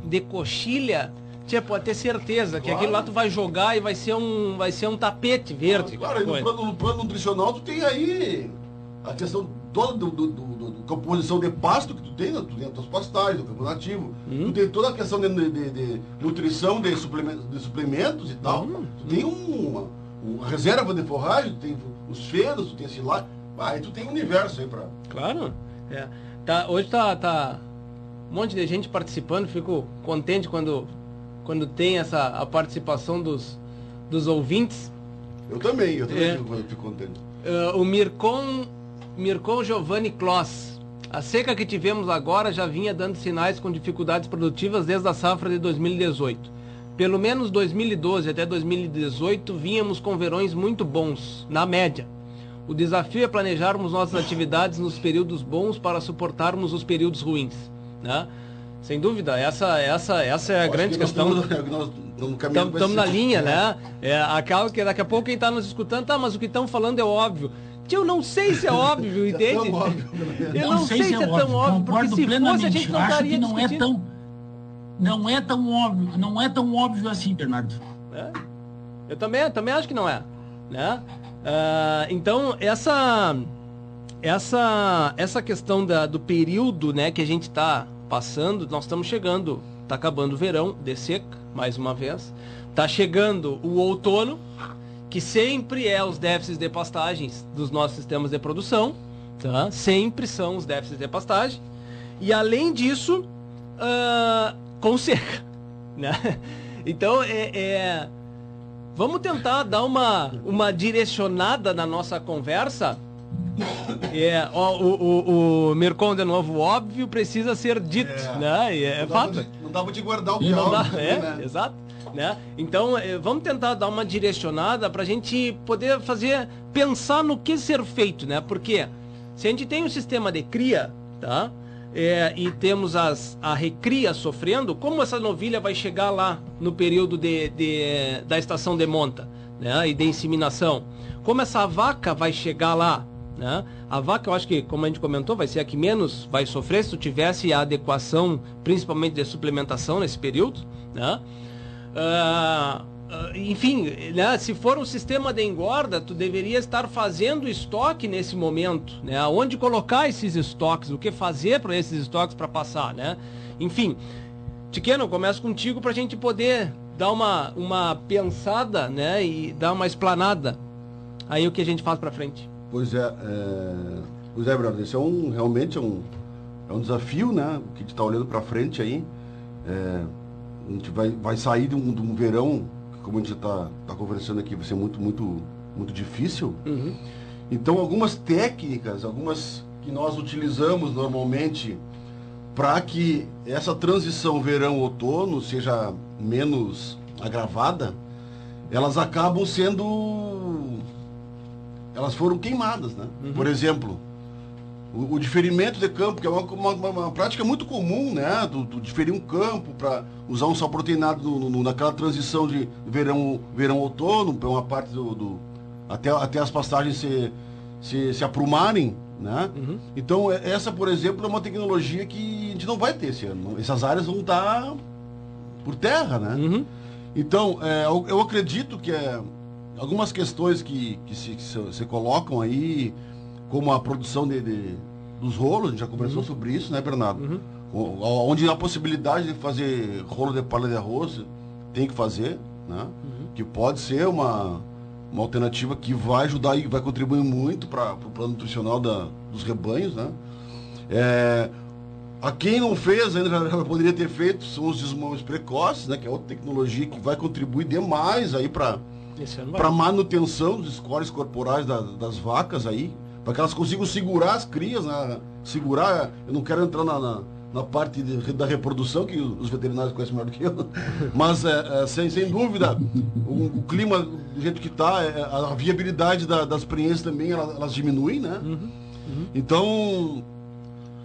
de coxilha Tia, pode ter certeza que claro. aquilo lá tu vai jogar e vai ser um, vai ser um tapete verde. Claro, claro no, plano, no plano nutricional tu tem aí a questão toda do, do, do, do composição de pasto que tu tem, né? tu tem as tuas pastagens, o campo nativo, hum. tu tem toda a questão de, de, de nutrição, de suplementos, de suplementos e tal. Hum. Tu tem uma, uma reserva de forragem, tem os tu tem esse lá. Aí tu tem um universo aí pra. Claro. É. Tá, hoje tá, tá um monte de gente participando, fico contente quando quando tem essa a participação dos, dos ouvintes. Eu também, eu também é, fico, fico, contente. Uh, o Mircon, Mircon Giovanni Kloss. A seca que tivemos agora já vinha dando sinais com dificuldades produtivas desde a safra de 2018. Pelo menos 2012 até 2018 vínhamos com verões muito bons, na média. O desafio é planejarmos nossas atividades nos períodos bons para suportarmos os períodos ruins. Né? Sem dúvida, essa, essa, essa é a grande que questão. Estamos na linha, né? É aquela que daqui a pouco quem está nos escutando, tá, mas o que estão falando é óbvio. Eu não sei se é óbvio, é entende? É eu não, sei, se é, tão óbvio, óbvio porque se fosse a gente não Acho que não é tão não é tão óbvio, não é tão óbvio assim, Bernardo. É? Eu também, também acho que não é, né? Uh, então essa essa essa questão da, do período, né, que a gente está passando, nós estamos chegando, está acabando o verão, de seca, mais uma vez. Está chegando o outono, que sempre é os déficits de pastagens dos nossos sistemas de produção, tá? Sempre são os déficits de pastagem. E além disso, uh, com seca, né? Então, é, é, vamos tentar dar uma, uma direcionada na nossa conversa é, o, o, o Mercon, de novo, óbvio, precisa ser dito, é. né? É, não fato. Não pra te guardar o pior. Dá, é, né? exato. Né? Então, é, vamos tentar dar uma direcionada para a gente poder fazer, pensar no que ser feito, né? Porque se a gente tem um sistema de cria, tá? É, e temos as, a recria sofrendo, como essa novilha vai chegar lá no período de, de, da estação de monta né? e de inseminação? Como essa vaca vai chegar lá? Né? A vaca, eu acho que, como a gente comentou, vai ser a que menos vai sofrer se tu tivesse a adequação, principalmente de suplementação nesse período. Né? Uh, enfim, né, se for um sistema de engorda, tu deveria estar fazendo estoque nesse momento, né? Onde colocar esses estoques, o que fazer para esses estoques para passar, né? Enfim, Tiqueno, começo contigo para a gente poder dar uma, uma pensada, né? E dar uma explanada aí o que a gente faz para frente. Pois é, é, pois é, brother, esse é um, realmente é um, é um desafio, né? O que a gente está olhando para frente aí. É, a gente vai, vai sair de um, de um verão, como a gente está tá conversando aqui, vai ser muito, muito, muito difícil. Uhum. Então, algumas técnicas, algumas que nós utilizamos normalmente para que essa transição verão-outono seja menos agravada, elas acabam sendo elas foram queimadas, né? Uhum. Por exemplo, o, o, diferimento de campo, que é uma, uma, uma prática muito comum, né? Do, do diferir um campo para usar um sal proteinado no, no, naquela transição de verão, verão outono, para uma parte do, do, até, até as pastagens se, se, se aprumarem, né? Uhum. Então, é, essa, por exemplo, é uma tecnologia que a gente não vai ter esse ano. Essas áreas vão estar por terra, né? Uhum. Então, é, eu, eu acredito que é algumas questões que, que se, se, se, colocam aí, como a produção de, de, dos rolos, a gente já conversou uhum. sobre isso, né, Bernardo? Uhum. Onde há a possibilidade de fazer rolo de palha de arroz, tem que fazer, né? Uhum. Que pode ser uma, uma alternativa que vai ajudar e vai contribuir muito para o plano nutricional da, dos rebanhos, né? É, a quem não fez ainda já poderia ter feito são os desmãos precoces, né? Que é outra tecnologia que vai contribuir demais aí para para manutenção dos scores corporais da, das vacas aí, para que elas consigam segurar as crias, né? segurar, eu não quero entrar na, na, na parte de, da reprodução, que os veterinários conhecem melhor do que eu. Mas, é, é, sem, sem dúvida, o, o, clima do jeito que está, é, a viabilidade da, das prenhes também, elas, elas diminuem, né? Uhum, uhum. Então,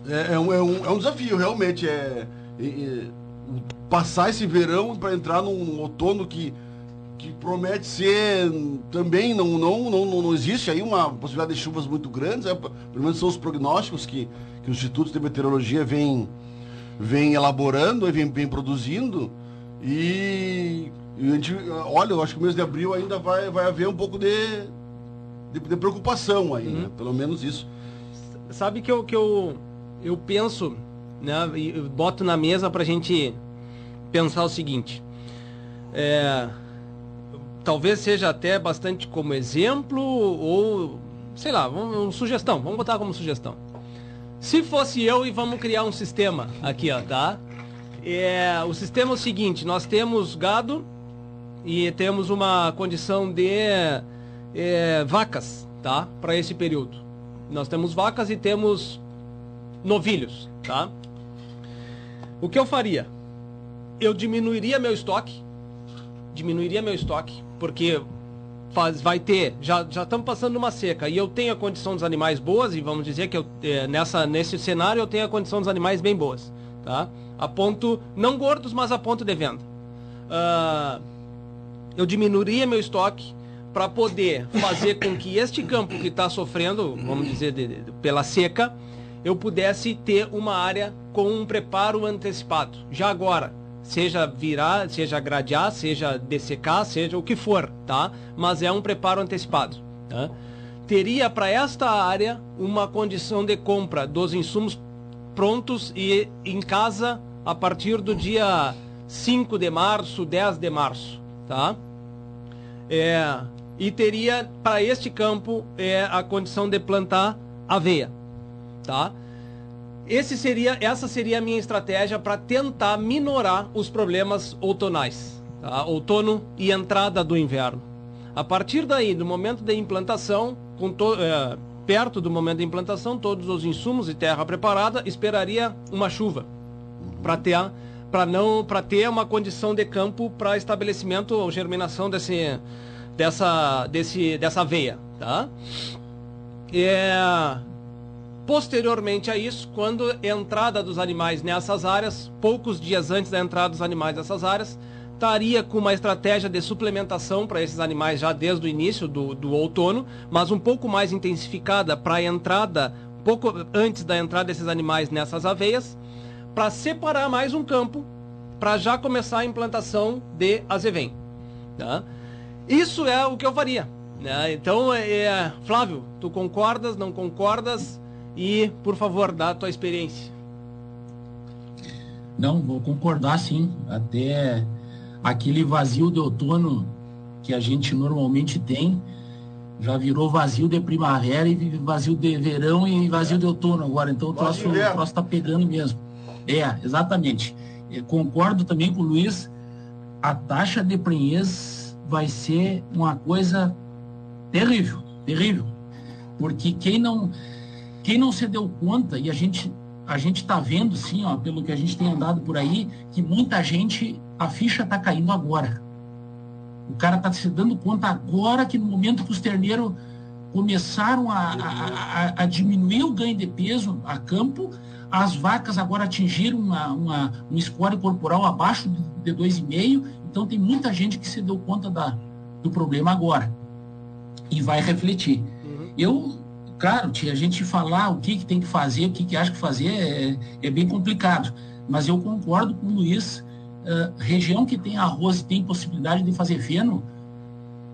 é, é, um, é, um, é um desafio, realmente. É, passar esse verão para entrar num outono que que promete ser também não, não, não, não existe aí uma possibilidade de chuvas muito grandes, é, pelo menos são os prognósticos que, que os institutos de meteorologia vêm vem elaborando, vem, vem produzindo e, e, a gente, olha, eu acho que o mês de abril ainda vai, vai haver um pouco de, de, de preocupação aí, né? uhum. né? pelo menos isso. Sabe que eu, que eu, eu penso, né, e boto na mesa para a gente pensar o seguinte, é, talvez seja até bastante como exemplo ou sei lá, vamos, sugestão, vamos botar como sugestão. Se fosse eu e vamos criar um sistema aqui, ó, tá? É, o sistema é o seguinte, nós temos gado e temos uma condição de é, vacas, tá? Para esse período. Nós temos vacas e temos novilhos, tá? O que eu faria? Eu diminuiria meu estoque, diminuiria meu estoque, porque faz, vai ter, já, estamos passando uma seca e eu tenho a condição dos animais boas, e vamos dizer que eu, é, nessa, nesse cenário eu tenho a condição dos animais bem boas, tá? A ponto, não gordos, mas a ponto de venda. Uh, eu diminuiria meu estoque para poder fazer com que este campo que está sofrendo, vamos dizer, de, de, pela seca, eu pudesse ter uma área com um preparo antecipado, já agora, seja virar, seja gradear, seja dessecar, seja o que for, tá? Mas é um preparo antecipado, tá? Teria para esta área uma condição de compra dos insumos prontos e em casa a partir do dia 5 de março, 10 de março, tá? É, e teria para este campo é, a condição de plantar aveia, tá? Esse seria, essa seria a minha estratégia para tentar minorar os problemas outonais, tá? outono e entrada do inverno. A partir daí, do momento da implantação, to, é, perto do momento da implantação, todos os insumos e terra preparada, esperaria uma chuva para ter para não para ter uma condição de campo para estabelecimento ou germinação desse dessa desse dessa veia, tá? É, Posteriormente a isso, quando a entrada dos animais nessas áreas, poucos dias antes da entrada dos animais nessas áreas, estaria com uma estratégia de suplementação para esses animais já desde o início do, do outono, mas um pouco mais intensificada para a entrada, pouco antes da entrada desses animais nessas aveias, para separar mais um campo para já começar a implantação de azevém. Tá? Isso é o que eu faria. Né? Então, é, é Flávio, tu concordas, não concordas? E, por favor, dá a tua experiência. Não, vou concordar sim. Até aquele vazio de outono que a gente normalmente tem já virou vazio de primavera e vazio de verão e vazio de outono agora. Então o troço, está pegando mesmo. É, exatamente. Eu concordo também com o Luiz. A taxa de prenhez vai ser uma coisa terrível, terrível. Porque quem não quem não se deu conta, e a gente a gente está vendo, sim, ó, pelo que a gente tem andado por aí, que muita gente, a ficha está caindo agora. O cara está se dando conta agora que no momento que os terneiros começaram a, a, a, a, diminuir o ganho de peso a campo, as vacas agora atingiram uma, uma, um score corporal abaixo de 2,5, então tem muita gente que se deu conta da, do problema agora e vai refletir. Uhum. Eu Claro, a gente falar o que, que tem que fazer, o que, que acha que fazer é, é bem complicado. Mas eu concordo com o Luiz, uh, região que tem arroz e tem possibilidade de fazer feno,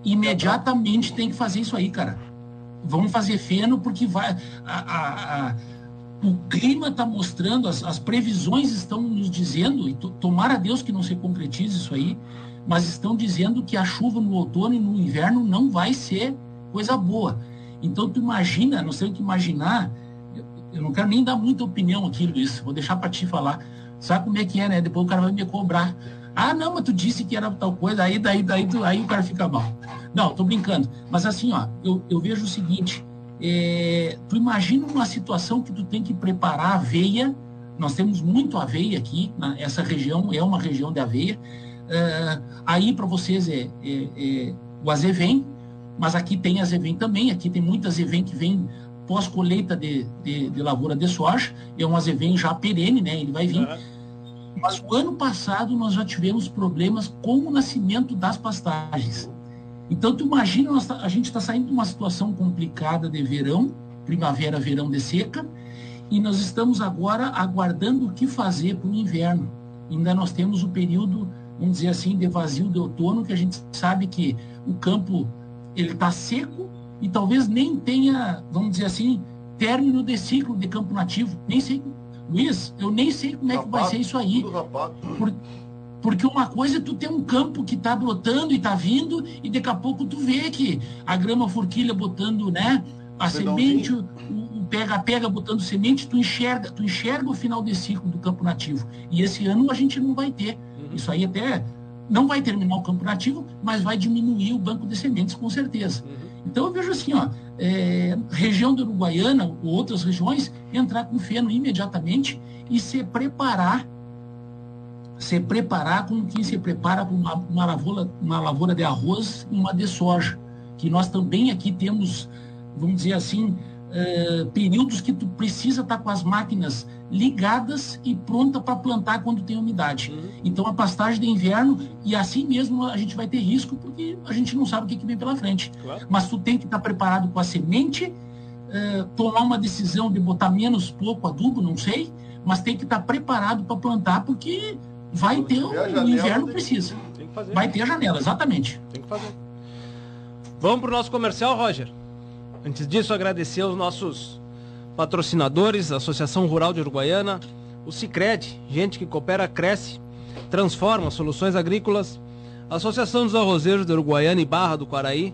imediatamente tem que fazer isso aí, cara. Vamos fazer feno porque vai. A, a, a, o clima está mostrando, as, as, previsões estão nos dizendo, e tomara a Deus que não se concretize isso aí, mas estão dizendo que a chuva no outono e no inverno não vai ser coisa boa. Então, tu imagina, não sei o que imaginar, eu, eu não quero nem dar muita opinião aqui, Luiz, vou deixar para ti falar. Sabe como é que é, né? Depois o cara vai me cobrar. Ah, não, mas tu disse que era tal coisa, aí daí, daí, tu, aí o cara fica mal. Não, tô brincando. Mas assim, ó, eu, eu vejo o seguinte, é, tu imagina uma situação que tu tem que preparar aveia nós temos muito aveia aqui, essa região é uma região de aveia. Uh, aí para vocês é, é, é, o azevém, mas aqui tem azevém também, aqui tem muito azevém que vem pós-colheita de, de, de, lavoura de soja, é um azevém já perene, né? Ele vai vir. Uhum. Mas o ano passado nós já tivemos problemas com o nascimento das pastagens. Então tu imagina, nós, tá, a gente está saindo de uma situação complicada de verão, primavera, verão de seca, e nós estamos agora aguardando o que fazer para o inverno. Ainda nós temos o período, vamos dizer assim, de vazio de outono, que a gente sabe que o campo ele está seco e talvez nem tenha, vamos dizer assim, término de ciclo de campo nativo. Nem sei, Luiz, eu nem sei como é que vai ser isso aí. Por, porque uma coisa é tu ter um campo que está brotando e está vindo, e daqui a pouco tu vê que a grama forquilha botando, né? A semente, o, pega-pega botando semente, tu enxerga, tu enxerga o final de ciclo do campo nativo. E esse ano a gente não vai ter. Uhum. Isso aí até não vai terminar o campo nativo, mas vai diminuir o banco de sementes com certeza. Uhum. Então eu vejo assim, ó, é, região do Uruguaiana ou outras regiões entrar com feno imediatamente e se preparar se preparar como quem se prepara para uma, uma, lavoura, uma lavoura de arroz e uma de soja. Que nós também aqui temos, vamos dizer assim, uh, períodos que tu precisa estar tá com as máquinas ligadas e pronta para plantar quando tem umidade. Uhum. Então a pastagem de inverno e assim mesmo a gente vai ter risco porque a gente não sabe o que, que vem pela frente. Claro. Mas tu tem que estar tá preparado com a semente, uh, tomar uma decisão de botar menos pouco adubo, não sei, mas tem que estar tá preparado para plantar porque vai ter o, o inverno precisa. Vai ter a janela, exatamente. Tem que fazer. Vamos para o nosso comercial, Roger. Antes disso, agradecer aos nossos patrocinadores, a Associação Rural de Uruguaiana, o Cicred, gente que coopera, cresce, transforma soluções agrícolas, Associação dos Arrozeiros de Uruguaiana e Barra do Quaraí,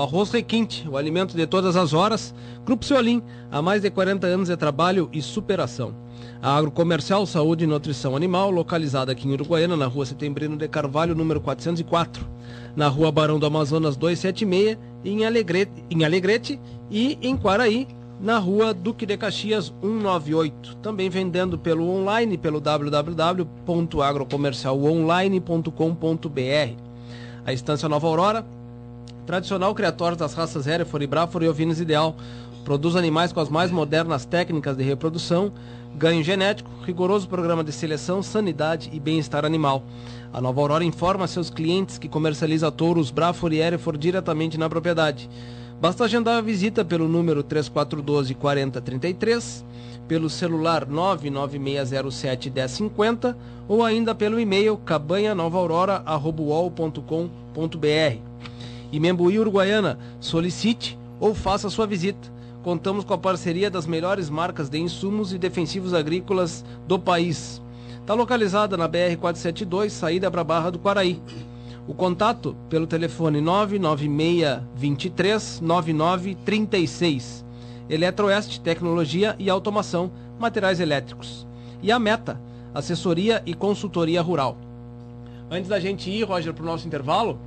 Arroz Requinte, o alimento de todas as horas, Grupo Ciolim, há mais de 40 anos de trabalho e superação. A Agrocomercial Saúde e Nutrição Animal, localizada aqui em Uruguaiana, na rua Setembrino de Carvalho, número 404 na rua Barão do Amazonas 276, em Alegrete, em Alegrete e em Quaraí, na rua Duque de Caxias 198. Também vendendo pelo online, pelo www.agrocomercialonline.com.br. A Estância Nova Aurora, tradicional criatório das raças Hereford e Braford e Ovinos Ideal, produz animais com as mais modernas técnicas de reprodução, ganho genético, rigoroso programa de seleção, sanidade e bem-estar animal. A Nova Aurora informa seus clientes que comercializa touros Braford e Hereford diretamente na propriedade. Basta agendar a visita pelo número 3412 4033, pelo celular 99607 1050 ou ainda pelo e-mail cabanhanovaaurora.com.br. E Membuí Uruguaiana, solicite ou faça sua visita. Contamos com a parceria das melhores marcas de insumos e defensivos agrícolas do país. Está localizada na BR-472, saída para a Barra do Quaraí. O contato pelo telefone 99623 9936. Eletroeste, tecnologia e automação, materiais elétricos. E a Meta, assessoria e consultoria rural. Antes da gente ir, Roger, para o nosso intervalo,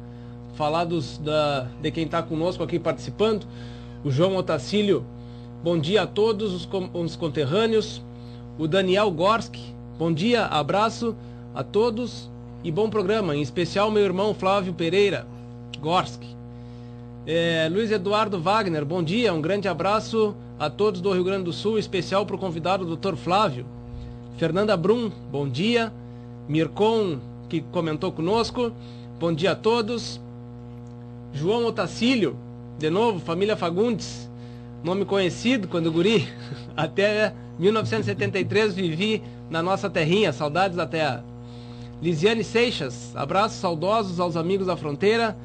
falar dos, da, de quem está conosco aqui participando, o João Otacílio, bom dia a todos os, os conterrâneos, o Daniel Gorski, Bom dia, abraço a todos e bom programa, em especial meu irmão Flávio Pereira Gorski. É, Luiz Eduardo Wagner, bom dia, um grande abraço a todos do Rio Grande do Sul, especial para o convidado Dr. Flávio. Fernanda Brum, bom dia. Mircon, que comentou conosco, bom dia a todos. João Otacílio, de novo, família Fagundes, nome conhecido quando guri, até 1973 vivi na nossa terrinha, saudades da terra. Lisiane Seixas, abraços saudosos aos amigos da fronteira.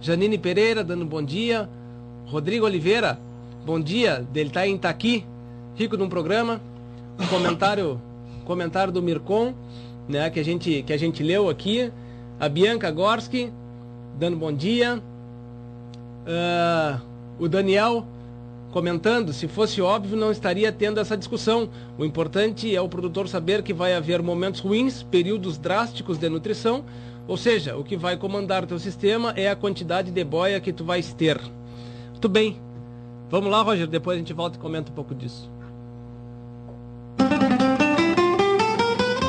Janine Pereira, dando bom dia. Rodrigo Oliveira, bom dia. Ele está em Itaqui, rico de um programa. Comentário, comentário do Mircon, né, que a gente que a gente leu aqui. A Bianca Gorski, dando bom dia. Uh, o Daniel comentando, se fosse óbvio, não estaria tendo essa discussão. O importante é o produtor saber que vai haver momentos ruins, períodos drásticos de nutrição, ou seja, o que vai comandar o teu sistema é a quantidade de boia que tu vais ter. Muito bem. Vamos lá, Roger, depois a gente volta e comenta um pouco disso.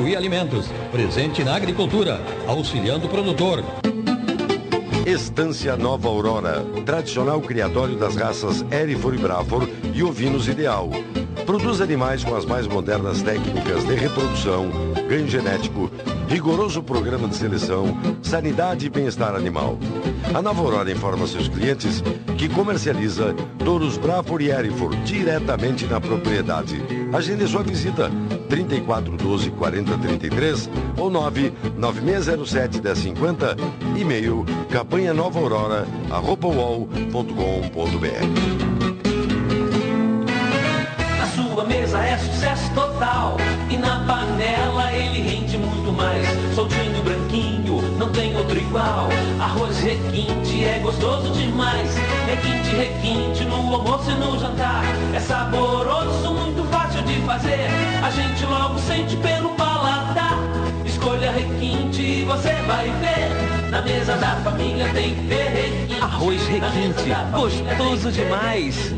Imbuí Alimentos, presente na agricultura, auxiliando o produtor. Estância Nova Aurora, tradicional criatório das raças Erifor e Brafor e ovinos ideal. Produz animais com as mais modernas técnicas de reprodução, ganho genético, rigoroso programa de seleção, sanidade e bem-estar animal. A Nova Aurora informa seus clientes que comercializa touros Brafor e Erifor diretamente na propriedade. Agende sua visita 3412 4033 ou 99607 1050, e-mail campanha nova aurora arroba Na sua mesa é sucesso total e na panela ele rende muito mais. Soltinho, branquinho, não tem outro igual. Arroz requinte é gostoso demais. Requinte, requinte no almoço e no jantar. É saboroso, muito fácil fazer. A gente logo sente pelo paladar. Escolha requinte e você vai ver. Na mesa da família tem que ter requinte. Arroz requinte, gostoso demais.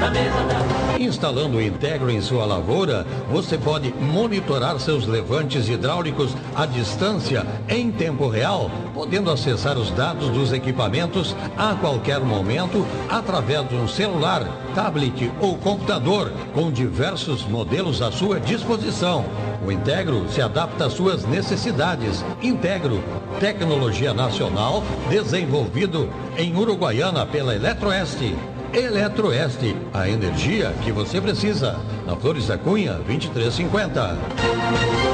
Na mesa da Instalando o Integro em sua lavoura, você pode monitorar seus levantes hidráulicos à distância em tempo real, podendo acessar os dados dos equipamentos a qualquer momento através de um celular, tablet ou computador, com diversos modelos à sua disposição. O Integro se adapta às suas necessidades. Integro, tecnologia nacional desenvolvido em Uruguaiana pela Eletroeste. Eletroeste, a energia que você precisa. Na Flores da Cunha, 2350.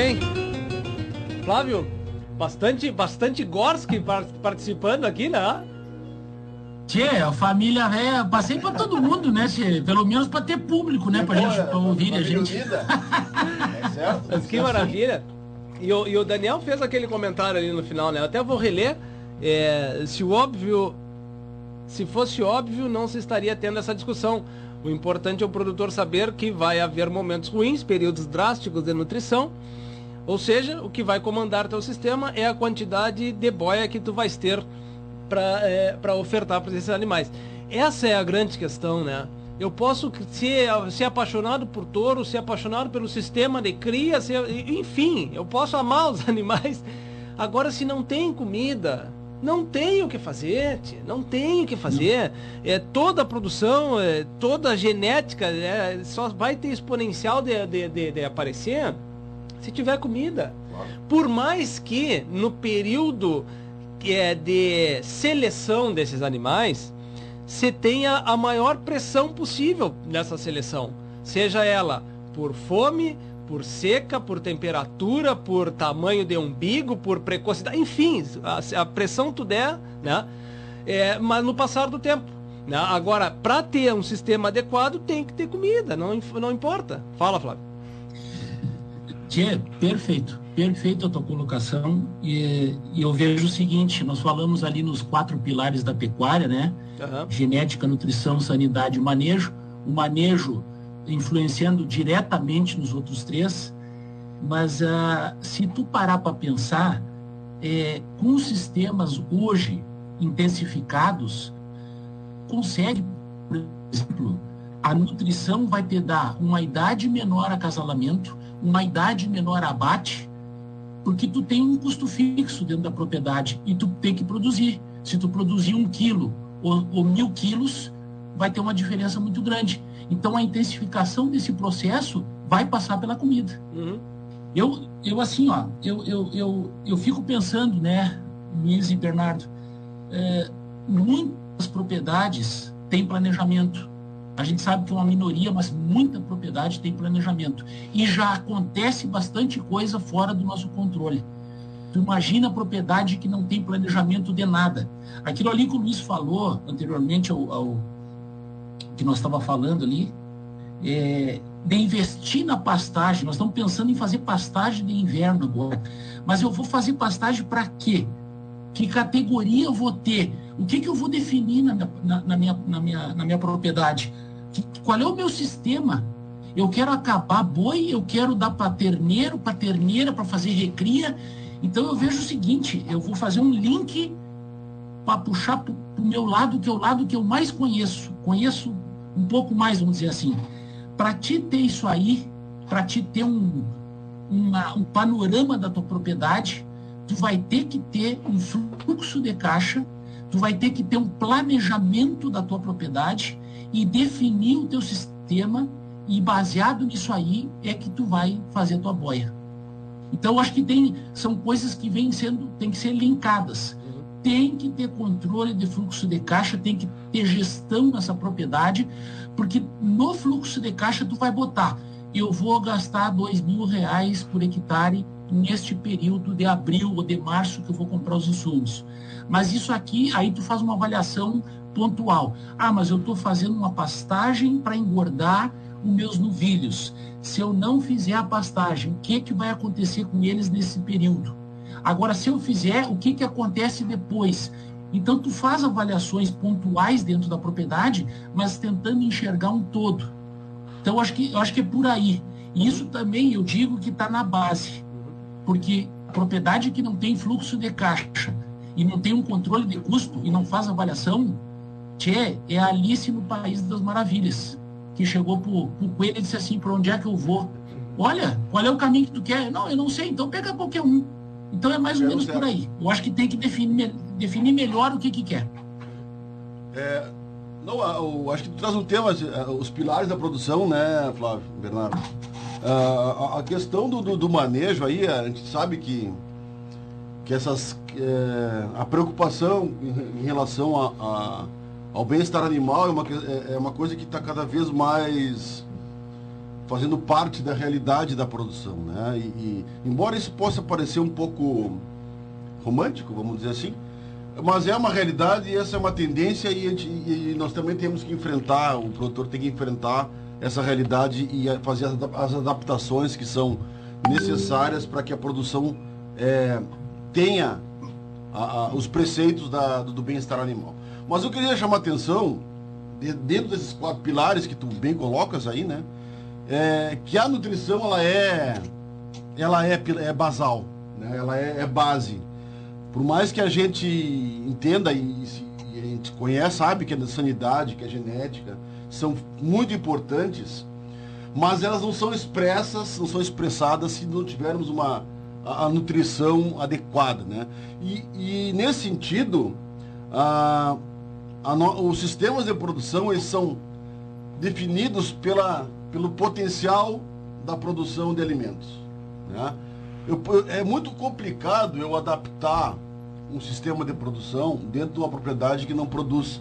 Bem. Flávio, bastante, bastante Gorski par- participando aqui, né? Tchê, a família véia, passei pra todo mundo, né, Tchê? Pelo menos pra ter público, né? Pra gente pra ouvir a gente. Mas que maravilha. E o, e o Daniel fez aquele comentário ali no final, né? Eu até vou reler. É, se o óbvio. Se fosse óbvio, não se estaria tendo essa discussão. O importante é o produtor saber que vai haver momentos ruins, períodos drásticos de nutrição. Ou seja, o que vai comandar teu sistema é a quantidade de boia que tu vais ter para é, ofertar para esses animais. Essa é a grande questão, né? Eu posso ser, ser apaixonado por touro, ser apaixonado pelo sistema de cria, ser, enfim, eu posso amar os animais. Agora, se não tem comida, não tem o que fazer, tia. não tem o que fazer. É, toda a produção, é, toda a genética é, só vai ter exponencial de, de, de, de aparecer se tiver comida. Por mais que no período é, de seleção desses animais, você tenha a maior pressão possível nessa seleção. Seja ela por fome, por seca, por temperatura, por tamanho de umbigo, por precocidade, enfim, a, a pressão tu der, né? É, mas no passar do tempo. Né? Agora, para ter um sistema adequado, tem que ter comida, não, não importa. Fala, Flávio. Tchê, perfeito. Perfeita a tua colocação. E, e, eu vejo o seguinte, nós falamos ali nos quatro pilares da pecuária, né? Uhum. Genética, nutrição, sanidade e manejo. O manejo influenciando diretamente nos outros três, mas uh, se tu parar para pensar, é, com sistemas hoje intensificados, consegue, por exemplo, a nutrição vai te dar uma idade menor acasalamento, uma idade menor abate, porque tu tem um custo fixo dentro da propriedade e tu tem que produzir. Se tu produzir um quilo ou, ou mil quilos, vai ter uma diferença muito grande. Então a intensificação desse processo vai passar pela comida. Uhum. Eu, eu assim, ó, eu, eu, eu, eu fico pensando, né, Luiz e Bernardo, é, muitas propriedades têm planejamento. A gente sabe que uma minoria, mas muita propriedade tem planejamento. E já acontece bastante coisa fora do nosso controle. Tu imagina a propriedade que não tem planejamento de nada. Aquilo ali que o Luiz falou anteriormente ao, ao que nós estava falando ali, é, de investir na pastagem. Nós estamos pensando em fazer pastagem de inverno agora. Mas eu vou fazer pastagem para quê? Que categoria eu vou ter? O que, que eu vou definir na minha, na, na minha, na, minha, na minha propriedade? Qual é o meu sistema? Eu quero acabar boi, eu quero dar para terneiro, para terneira, para fazer recria. Então eu vejo o seguinte, eu vou fazer um link para puxar para o meu lado, que é o lado que eu mais conheço. Conheço um pouco mais, vamos dizer assim. Para te ter isso aí, para te ter um, uma, um panorama da tua propriedade, tu vai ter que ter um fluxo de caixa, tu vai ter que ter um planejamento da tua propriedade e definir o teu sistema e baseado nisso aí é que tu vai fazer a tua boia. Então acho que tem são coisas que vêm sendo tem que ser linkadas. Tem que ter controle de fluxo de caixa, tem que ter gestão nessa propriedade, porque no fluxo de caixa tu vai botar, eu vou gastar dois mil reais por hectare neste período de abril ou de março que eu vou comprar os insumos. Mas isso aqui, aí tu faz uma avaliação pontual. Ah, mas eu estou fazendo uma pastagem para engordar os meus novilhos. Se eu não fizer a pastagem, o que, que vai acontecer com eles nesse período? Agora, se eu fizer, o que, que acontece depois? Então, tu faz avaliações pontuais dentro da propriedade, mas tentando enxergar um todo. Então, acho que, acho que é por aí. Isso também eu digo que está na base. Porque a propriedade que não tem fluxo de caixa e não tem um controle de custo e não faz avaliação, Tchê, é Alice no País das Maravilhas, que chegou pro, pro coelho e disse assim, para onde é que eu vou? Olha, qual é o caminho que tu quer? Não, eu não sei, então pega qualquer um. Então é mais ou menos por aí. Eu acho que tem que definir, definir melhor o que que quer. É, não, eu acho que tu traz um tema, é, os pilares da produção, né, Flávio, Bernardo? Uh, a questão do, do, do, manejo aí, a gente sabe que, que essas, é, a preocupação em, em relação a, a ao bem-estar animal é uma, é, é uma coisa que está cada vez mais fazendo parte da realidade da produção. Né? E, e, embora isso possa parecer um pouco romântico, vamos dizer assim, mas é uma realidade e essa é uma tendência e, e, nós também temos que enfrentar, o produtor tem que enfrentar essa realidade e fazer as adaptações que são necessárias para que a produção é, tenha a, a, os preceitos da, do bem-estar animal. Mas eu queria chamar a atenção, dentro desses quatro pilares que tu bem colocas aí, né? É, que a nutrição, ela é, ela é, é basal, né? ela é, é base. Por mais que a gente entenda e, e, a gente conhece, sabe que é sanidade, que é genética, são muito importantes, mas elas não são expressas, não são expressadas se não tivermos uma a, a nutrição adequada, né? E, e nesse sentido, a, a no, os sistemas de produção eles são definidos pela, pelo potencial da produção de alimentos, né? Eu, é muito complicado eu adaptar um sistema de produção dentro de uma propriedade que não produz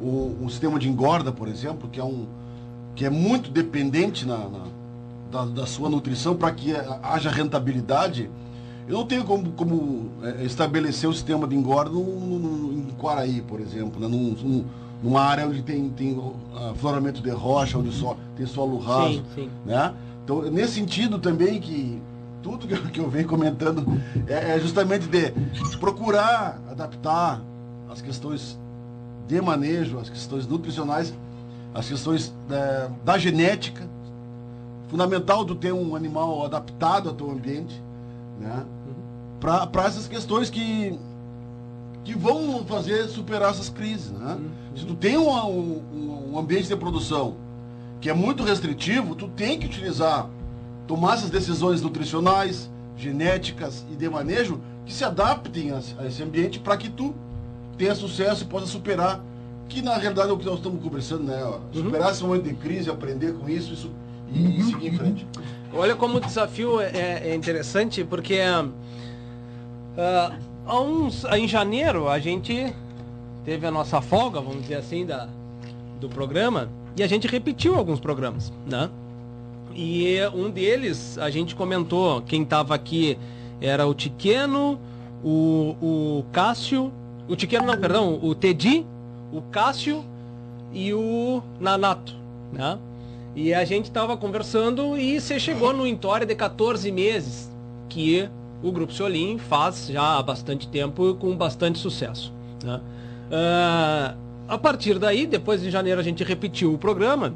o, um sistema de engorda, por exemplo, que é um que é muito dependente na, na da, da, sua nutrição para que haja rentabilidade. Eu não tenho como, como é, estabelecer o sistema de engorda em Quaraí, por exemplo, né? Num, num, numa área onde tem, tem uh, floramento de rocha, onde só, tem solo raso. Sim, sim. Né? Então, nesse sentido também que tudo que eu, que eu venho comentando é, é justamente de procurar adaptar as questões de manejo, as questões nutricionais, as questões é, da genética. Fundamental tu ter um animal adaptado ao teu ambiente, né? Para essas questões que, que vão fazer superar essas crises, né? Uhum. Se tu tem um, um, um ambiente de produção que é muito restritivo, tu tem que utilizar tomar essas decisões nutricionais, genéticas e de manejo que se adaptem a, a esse ambiente para que tu tenha sucesso e possa superar, que na realidade é o que nós estamos conversando, né? Ó, uhum. superar uhum. esse momento de crise, aprender com isso, isso e, e uhum. seguir em frente. Olha como o desafio é, é, é interessante, porque uh, uns, em janeiro a gente teve a nossa folga, vamos dizer assim, da, do programa, e a gente repetiu alguns programas, né? E um deles, a gente comentou, quem estava aqui era o Tiqueno, o, o Cássio, o Tiqueno não, perdão, o Tedi, o Cássio e o Nanato, né? E a gente estava conversando e você chegou no Intória de 14 meses, que o Grupo Solim faz já há bastante tempo com bastante sucesso. Né? Uh, a partir daí, depois de janeiro, a gente repetiu o programa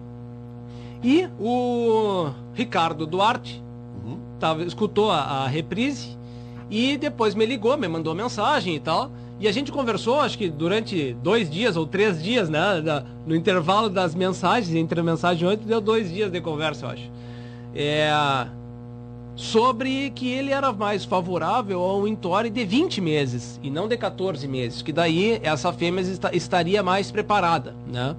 e o Ricardo Duarte uhum. tava, escutou a, a, reprise e depois me ligou, me mandou mensagem e tal. E a gente conversou, acho que durante dois dias ou três dias, né? Da, no intervalo das mensagens, entre a mensagem e outra, deu dois dias de conversa, eu acho. É, sobre que ele era mais favorável a um entore de 20 meses e não de 14 meses, que daí essa fêmea está, estaria mais preparada, né?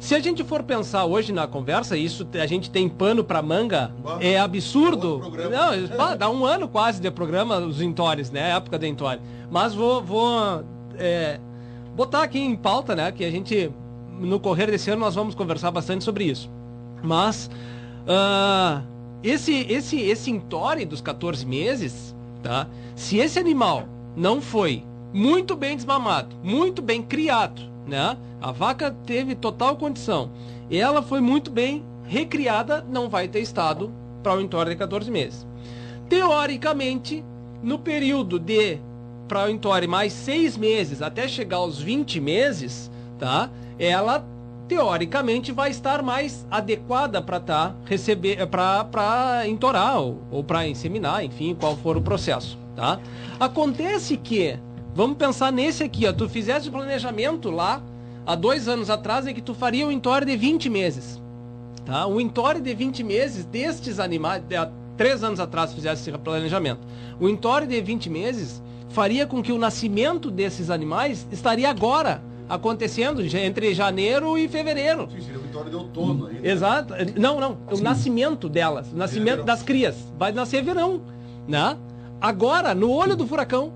Se a gente for pensar hoje na conversa, isso a gente tem pano para manga, é absurdo. Não, dá um ano quase de programa, os Entores, né? A época de Entore. Mas vou, vou é, botar aqui em pauta, né? Que a gente, no correr desse ano, nós vamos conversar bastante sobre isso. Mas, uh, esse, esse, esse Entore dos 14 meses, tá? Se esse animal não foi muito bem desmamado, muito bem criado, né? A vaca teve total condição. Ela foi muito bem recriada, não vai ter estado para o entorno de 14 meses. Teoricamente, no período de para o entorno mais seis meses até chegar aos 20 meses, tá? Ela teoricamente vai estar mais adequada para tá receber para entorar ou, ou para inseminar, enfim, qual for o processo, tá? Acontece que Vamos pensar nesse aqui, ó. Tu fizesse o planejamento lá há dois anos atrás é que tu faria um entore de 20 meses. Tá? Um entore de 20 meses destes animais, há três anos atrás fizesse esse planejamento. O entore de 20 meses faria com que o nascimento desses animais estaria agora acontecendo entre janeiro e fevereiro. Sim, seria vitória de outono ainda. Exato. Não, não. O Sim. nascimento delas, o nascimento das crias. Vai nascer verão, né? Agora, no olho do furacão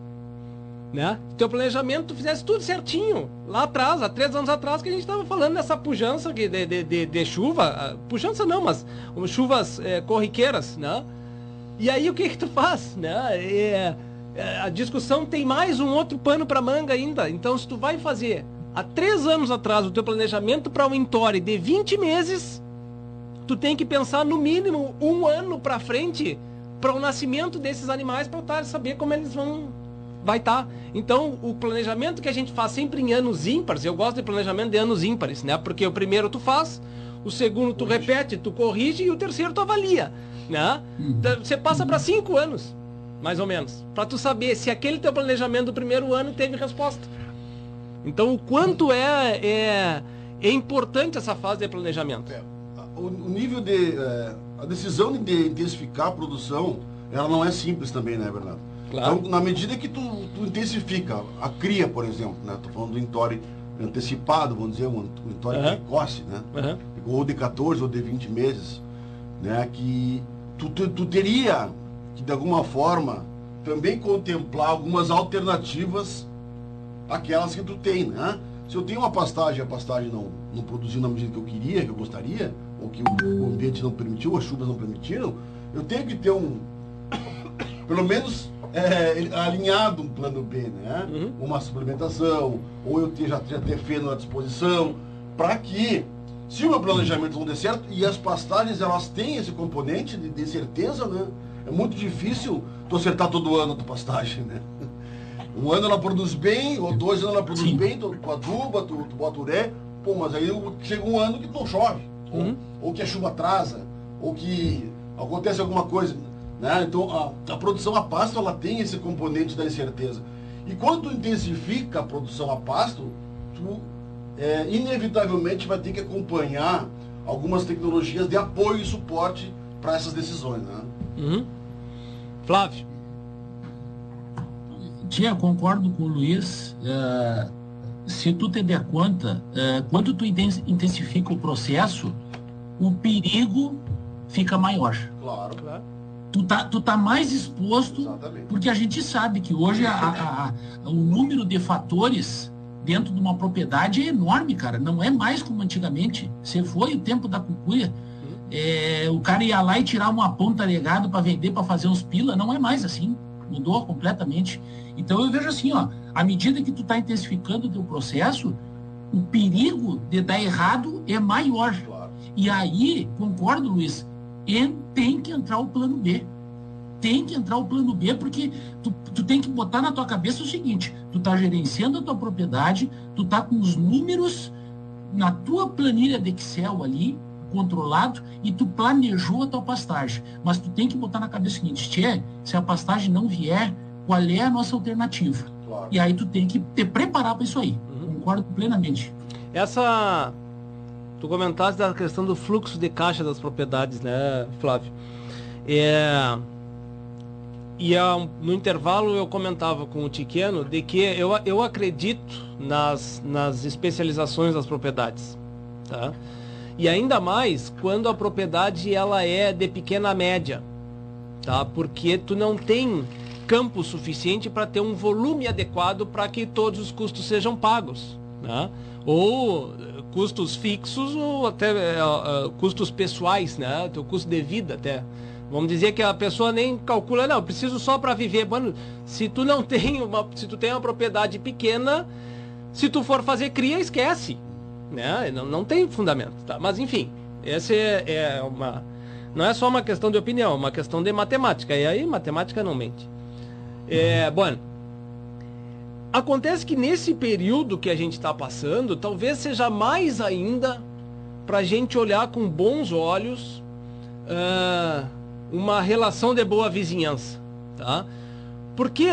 né? Teu planejamento, tu fizesse tudo certinho. Lá atrás, há três anos atrás, que a gente estava falando nessa pujança de, de, de, de, chuva. Ah, pujança não, mas chuvas é, corriqueiras, né? E aí o que que tu faz, né? É, é, a discussão tem mais um outro pano para manga ainda. Então, se tu vai fazer há três anos atrás o teu planejamento para um entore de 20 meses, tu tem que pensar no mínimo um ano para frente para o nascimento desses animais para saber como eles vão vai estar. Tá. Então, o planejamento que a gente faz sempre em anos ímpares, eu gosto de planejamento de anos ímpares, né? Porque o primeiro tu faz, o segundo tu corrige. repete, tu corrige e o terceiro tu avalia, né? Uhum. Então, você passa para cinco anos, mais ou menos, para tu saber se aquele teu planejamento do primeiro ano teve resposta. Então, o quanto é, é É importante essa fase de planejamento. É, o, o nível de. É, a decisão de intensificar a produção, ela não é simples também, né, Bernardo? Claro. Então, na medida que tu, tu intensifica a cria, por exemplo, né? Tô falando do entore antecipado, vamos dizer, um, entore Uhum. precoce, né? Aham. ou de 14 ou de 20 meses, né, que tu, tu, tu teria que de alguma forma também contemplar algumas alternativas àquelas que tu tem, né? Se eu tenho uma pastagem, a pastagem não, não produziu na medida que eu queria, que eu gostaria, ou que o, o ambiente não permitiu, as chuvas não permitiram, eu tenho que ter um, pelo menos é, alinhado um plano B, né? Uhum. Uma suplementação, ou eu ter, já, já ter feno à disposição, para que, se o meu planejamento não der certo, e as pastagens elas têm esse componente de, de certeza, né? É muito difícil tu acertar todo ano a tua pastagem, né? Um ano ela produz bem, ou dois anos ela produz Sim. bem, tu, tu aduba, tu, tu bota uré, pô, mas aí chega um ano que não chove, Uhum. ou, ou que a chuva atrasa, ou que acontece alguma coisa, né? Então a, a produção a pasto ela tem esse componente da incerteza. E quando tu intensifica a produção a pasto, tu é, inevitavelmente vai ter que acompanhar algumas tecnologias de apoio e suporte para essas decisões, né? Uhum. Flávio. Tia, concordo com o Luiz. eh, se tu te der conta, eh, quando tu inten- intensifica o processo, o perigo fica maior. Claro, Claro. Tu tá, tu tá mais exposto, exatamente. porque a gente sabe que hoje a- a- a- o número de fatores dentro de uma propriedade é enorme, cara. Não é mais como antigamente. Você foi o tempo da cucuia. é, o cara ia lá e tirar uma ponta legado para vender, para fazer uns pila. Não é mais assim. Mudou completamente. Então eu vejo assim, ó, à medida que tu tá intensificando o teu processo, o perigo de dar errado é maior. E aí, concordo, Luiz, tem que entrar o plano B. Tem que entrar o plano B, porque tu, tu tem que botar na tua cabeça o seguinte, tu tá gerenciando a tua propriedade, tu tá com os números na tua planilha de Excel ali, controlado, e tu planejou a tua pastagem. Mas tu tem que botar na cabeça o seguinte, tchê, se a pastagem não vier, qual é a nossa alternativa? Claro. E aí tu tem que te preparar para isso aí. Uhum. Concordo plenamente. Essa. Tu comentaste da questão do fluxo de caixa das propriedades, né, Flávio? É. E ah, no intervalo eu comentava com o Tiqueno de que eu, eu acredito nas, nas especializações das propriedades. Tá? E ainda mais quando a propriedade ela é de pequena média. Tá? Porque tu não tem campo suficiente para ter um volume adequado para que todos os custos sejam pagos. Né? Ou eh, custos fixos ou até eh, eh, custos pessoais, né? Teu custo de vida até. Vamos dizer que a pessoa nem calcula, não, preciso só para viver. Mano, se tu não tem uma, se tu tem uma propriedade pequena, se tu for fazer cria, esquece, né? Não, não tem fundamento, tá? Mas enfim, essa é, é uma, não é só uma questão de opinião, é uma questão de matemática. E aí matemática não mente. É, bom, acontece que nesse período que a gente está passando, talvez seja mais ainda para a gente olhar com bons olhos ah, uma relação de boa vizinhança, tá? Porque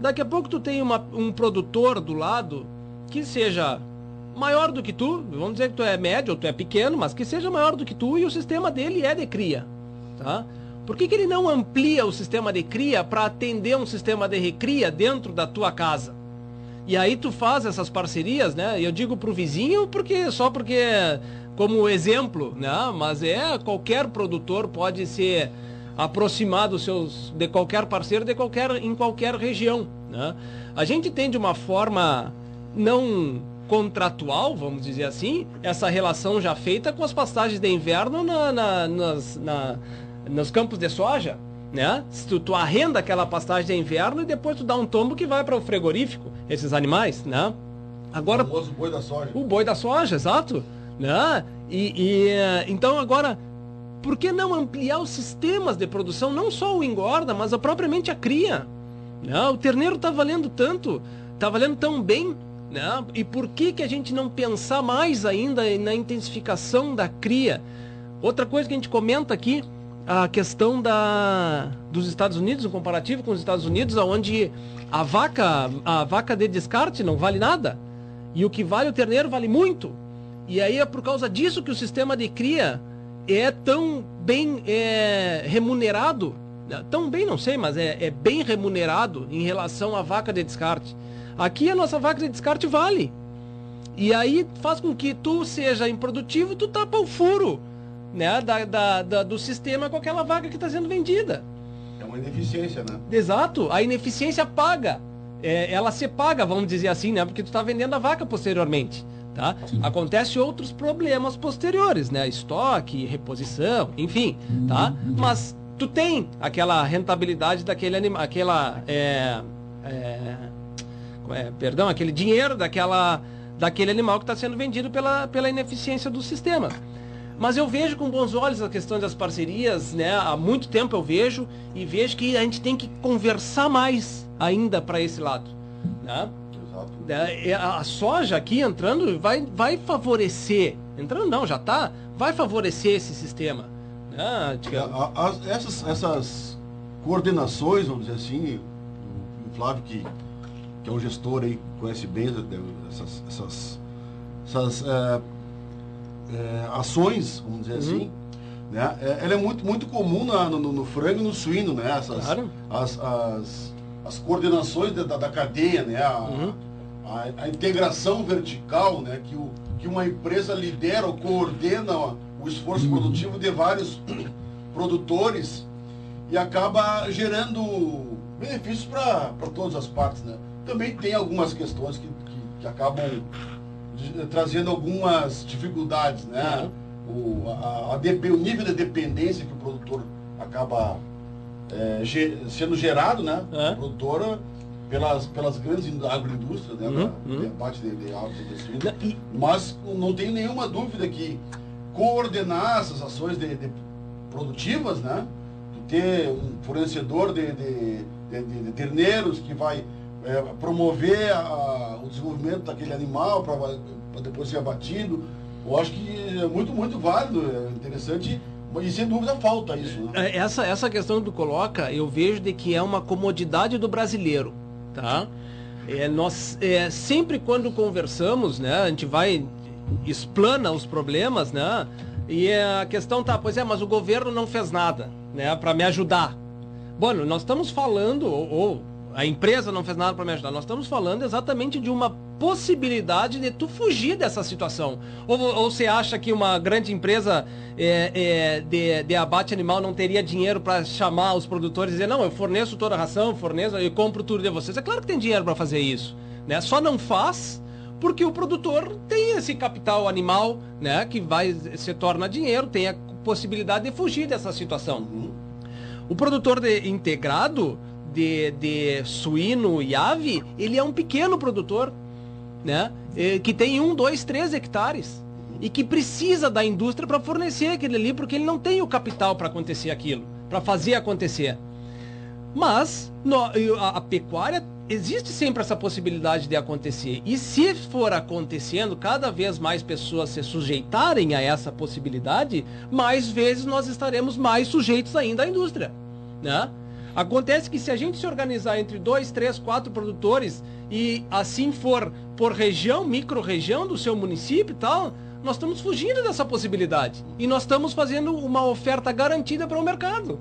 daqui a pouco tu tem uma- um produtor do lado que seja maior do que tu, vamos dizer que tu é médio ou tu é pequeno, mas que seja maior do que tu e o sistema dele é de cria, tá? Por que, que ele não amplia o sistema de cria para atender um sistema de recria dentro da tua casa? E aí tu faz essas parcerias, né? Eu digo pro vizinho porque só porque como exemplo, né? Mas é qualquer produtor pode se aproximar dos seus de qualquer parceiro de qualquer em qualquer região, né? A gente tem de uma forma não contratual, vamos dizer assim, essa relação já feita com as pastagens de inverno na, na- nas, na- nos campos de soja, né? Se tu, tu arrenda aquela pastagem de inverno e depois tu dá um tombo que vai para o frigorífico, esses animais, né? Agora, O famoso boi da soja. o boi da soja, exato. Né? E, e, então agora, por que não ampliar os sistemas de produção, não só o engorda, mas a, propriamente a cria? Né? O terneiro está valendo tanto, está valendo tão bem. E por que, que a gente não pensar mais ainda na intensificação da cria? Outra coisa que a gente comenta aqui, a questão da, dos Estados Unidos, o comparativo com os Estados Unidos, onde a vaca, a vaca de descarte não vale nada. E o que vale o terneiro vale muito. E aí é por causa disso que o sistema de cria é tão bem é, remunerado. Tão bem, não sei, mas é, é bem remunerado em relação à vaca de descarte. Aqui a nossa vaca de descarte vale. E aí faz com que tu seja improdutivo, tu tapa o furo né, da, da, da do sistema com aquela vaga que está sendo vendida. É uma ineficiência, né? Exato, a ineficiência paga. É, ela se paga, vamos dizer assim, né? Porque tu está vendendo a vaca posteriormente. Tá? Acontece outros problemas posteriores, né? Estoque, reposição, enfim, tá? Mas tu tem aquela rentabilidade daquele animal, aquela, é, é, é, perdão, aquele dinheiro daquela, daquele animal que está sendo vendido pela, pela ineficiência do sistema. Mas eu vejo com bons olhos a questão das parcerias, né? Há muito tempo eu vejo e vejo que a gente tem que conversar mais ainda para esse lado, né? É, é, a soja aqui entrando vai, vai favorecer. Entrando não, já está. Vai favorecer esse sistema. Né? As, essas, essas coordenações, vamos dizer assim, o Flávio que, que é um gestor aí, conhece bem essas, essas, essas é, é, ações, vamos dizer uhum. assim, né? É, ela é muito, muito comum na, no, no, frango e no suíno, né? Essas, claro. as, as, as coordenações da, da cadeia, né? A, uhum a, a, integração vertical, né, que, o, que uma empresa lidera ou coordena o esforço uhum. produtivo de vários produtores e acaba gerando benefícios para todas as partes. Né? Também tem algumas questões que, que, que acabam de, trazendo algumas dificuldades, né? O, a, a, o nível de dependência que o produtor acaba é, sendo gerado, né? Uhum. produtora pelas, pelas grandes agroindústrias, né, uhum, uhum. parte de, de e... mas não tenho nenhuma dúvida que coordenar essas ações de, de produtivas, né, ter um fornecedor de, de, de terneiros que vai é, promover a, o desenvolvimento daquele animal para depois ser abatido, eu acho que é muito, muito válido, é interessante e sem dúvida falta isso. Né? É, essa, essa questão que tu coloca, eu vejo de que é uma comodidade do brasileiro tá? É, nós é, sempre quando conversamos, né, a gente vai explana os problemas, né? E a questão tá, pois é, mas o governo não fez nada, né, para me ajudar. Bom, nós estamos falando ou, ou a empresa não fez nada para me ajudar. Nós estamos falando exatamente de uma possibilidade de tu fugir dessa situação. Ou, ou você acha que uma grande empresa é, é, de, de, abate animal não teria dinheiro para chamar os produtores e dizer, não, eu forneço toda a ração, forneço, eu compro tudo de vocês. É claro que tem dinheiro para fazer isso. Né? Só não faz porque o produtor tem esse capital animal, né, que vai se torna dinheiro, tem a possibilidade de fugir dessa situação. O produtor de, integrado, de, de suíno e ave, ele é um pequeno produtor, né? Que tem um, dois, três hectares e que precisa da indústria para fornecer aquele ali, porque ele não tem o capital para acontecer aquilo, para fazer acontecer. Mas no, a, a, pecuária existe sempre essa possibilidade de acontecer. E se for acontecendo, cada vez mais pessoas se sujeitarem a essa possibilidade, mais vezes nós estaremos mais sujeitos ainda à indústria, né? Acontece que se a gente se organizar entre dois, três, quatro produtores e assim for por região, micro-região do seu município e tal, nós estamos fugindo dessa possibilidade. E nós estamos fazendo uma oferta garantida para o mercado.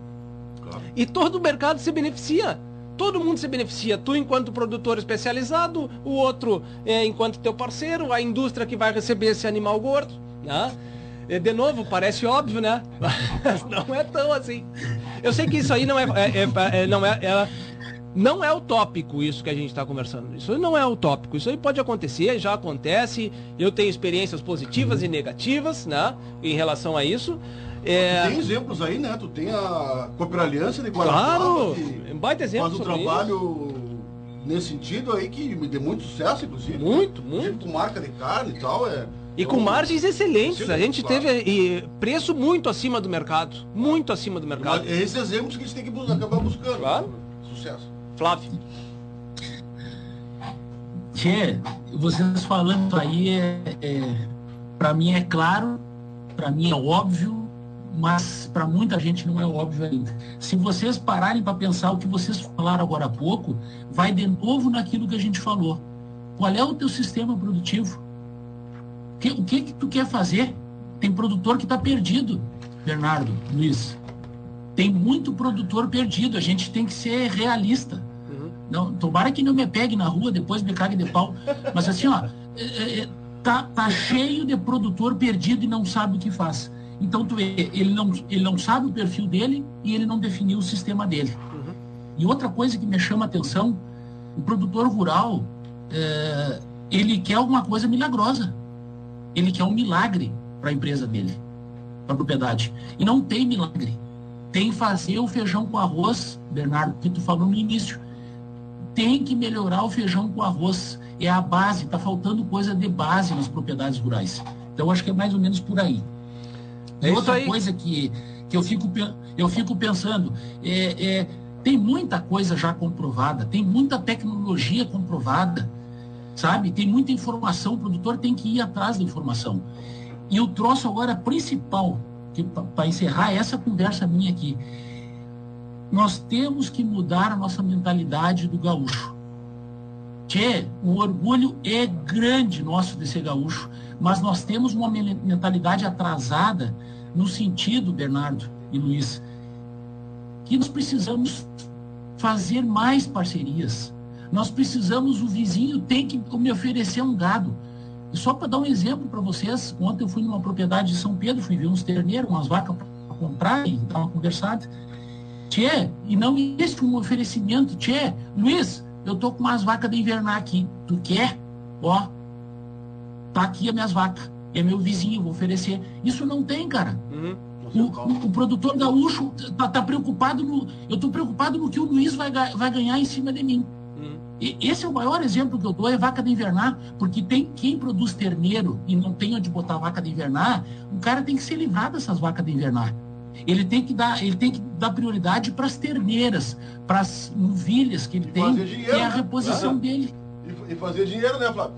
Claro. E todo o mercado se beneficia. Todo mundo se beneficia. Tu enquanto produtor especializado, o outro é, enquanto teu parceiro, a indústria que vai receber esse animal gordo. Né? De novo, parece óbvio, né? Mas não é tão assim. Eu sei que isso aí não é, é, é, é não é, é, não é utópico isso que a gente está conversando. Isso não é utópico. Isso aí pode acontecer, já acontece. Eu tenho experiências positivas e negativas, né, em relação a isso. É... Tem exemplos aí, né? Tu tem a Cooperaliança de Guarapuava. Claro, que baita exemplo faz um trabalho isso. nesse sentido aí que me deu muito sucesso, inclusive. Muito, muito. Tipo, com marca de carne e tal, é. E com margens excelentes. a gente claro. teve e, preço muito acima do mercado. Muito acima do mercado. Mas esses exemplos que a gente tem que buscar, acabar buscando. Claro. Sucesso. Flávio. Tchê, vocês falando aí, é, é para mim é claro, para mim é óbvio, mas para muita gente não é óbvio ainda. Se vocês pararem para pensar o que vocês falaram agora há pouco, vai de novo naquilo que a gente falou. Qual é o teu sistema produtivo? Que, o que, que tu quer fazer? Tem produtor que está perdido, Bernardo, Luiz. Tem muito produtor perdido. A gente tem que ser realista. Uhum. Não, tomara que não me pegue na rua, depois me cague de pau. Mas assim, ó, é, é, tá, tá cheio de produtor perdido e não sabe o que faz. Então tu vê, ele não, ele não sabe o perfil dele e ele não definiu o sistema dele. Uhum. E outra coisa que me chama a atenção, o produtor rural, é, ele quer alguma coisa milagrosa. Ele quer um milagre para a empresa dele, para a propriedade. E não tem milagre. Tem fazer o feijão com arroz, Bernardo, que tu falou no início. Tem que melhorar o feijão com arroz. É a base, está faltando coisa de base nas propriedades rurais. Então acho que é mais ou menos por aí. E é outra coisa que, que eu, fico, eu fico pensando, é, é, tem muita coisa já comprovada, tem muita tecnologia comprovada sabe? Tem muita informação, o produtor tem que ir atrás da informação. E o troço agora principal, para encerrar essa conversa minha aqui, nós temos que mudar a nossa mentalidade do gaúcho. Tchê, o orgulho é grande nosso de ser gaúcho, mas nós temos uma mentalidade atrasada no sentido, Bernardo e Luiz, que nós precisamos fazer mais parcerias, nós precisamos, o vizinho tem que me oferecer um gado. E só para dar um exemplo para vocês, ontem eu fui numa propriedade de São Pedro, fui ver uns terneiros, umas vacas para comprar e dar uma conversada. Tchê, e não existe um oferecimento. Tchê, Luiz, eu tô com umas vacas de invernar aqui. Tu quer? Ó, tá aqui as minhas vacas. É meu vizinho, vou oferecer. Isso não tem, cara. Uhum. O, o, o, produtor gaúcho tá, tá, preocupado no. Eu tô preocupado no que o Luiz vai, vai ganhar em cima de mim. E esse é o maior exemplo que eu dou, é vaca de invernar, porque tem quem produz terneiro e não tem onde botar vaca de invernar, o cara tem que se livrar dessas vacas de invernar. Ele tem que dar, ele tem que dar prioridade para as terneiras, para as novilhas que ele e tem, dinheiro, que é a reposição dele. E, fazer dinheiro, né, Flávio?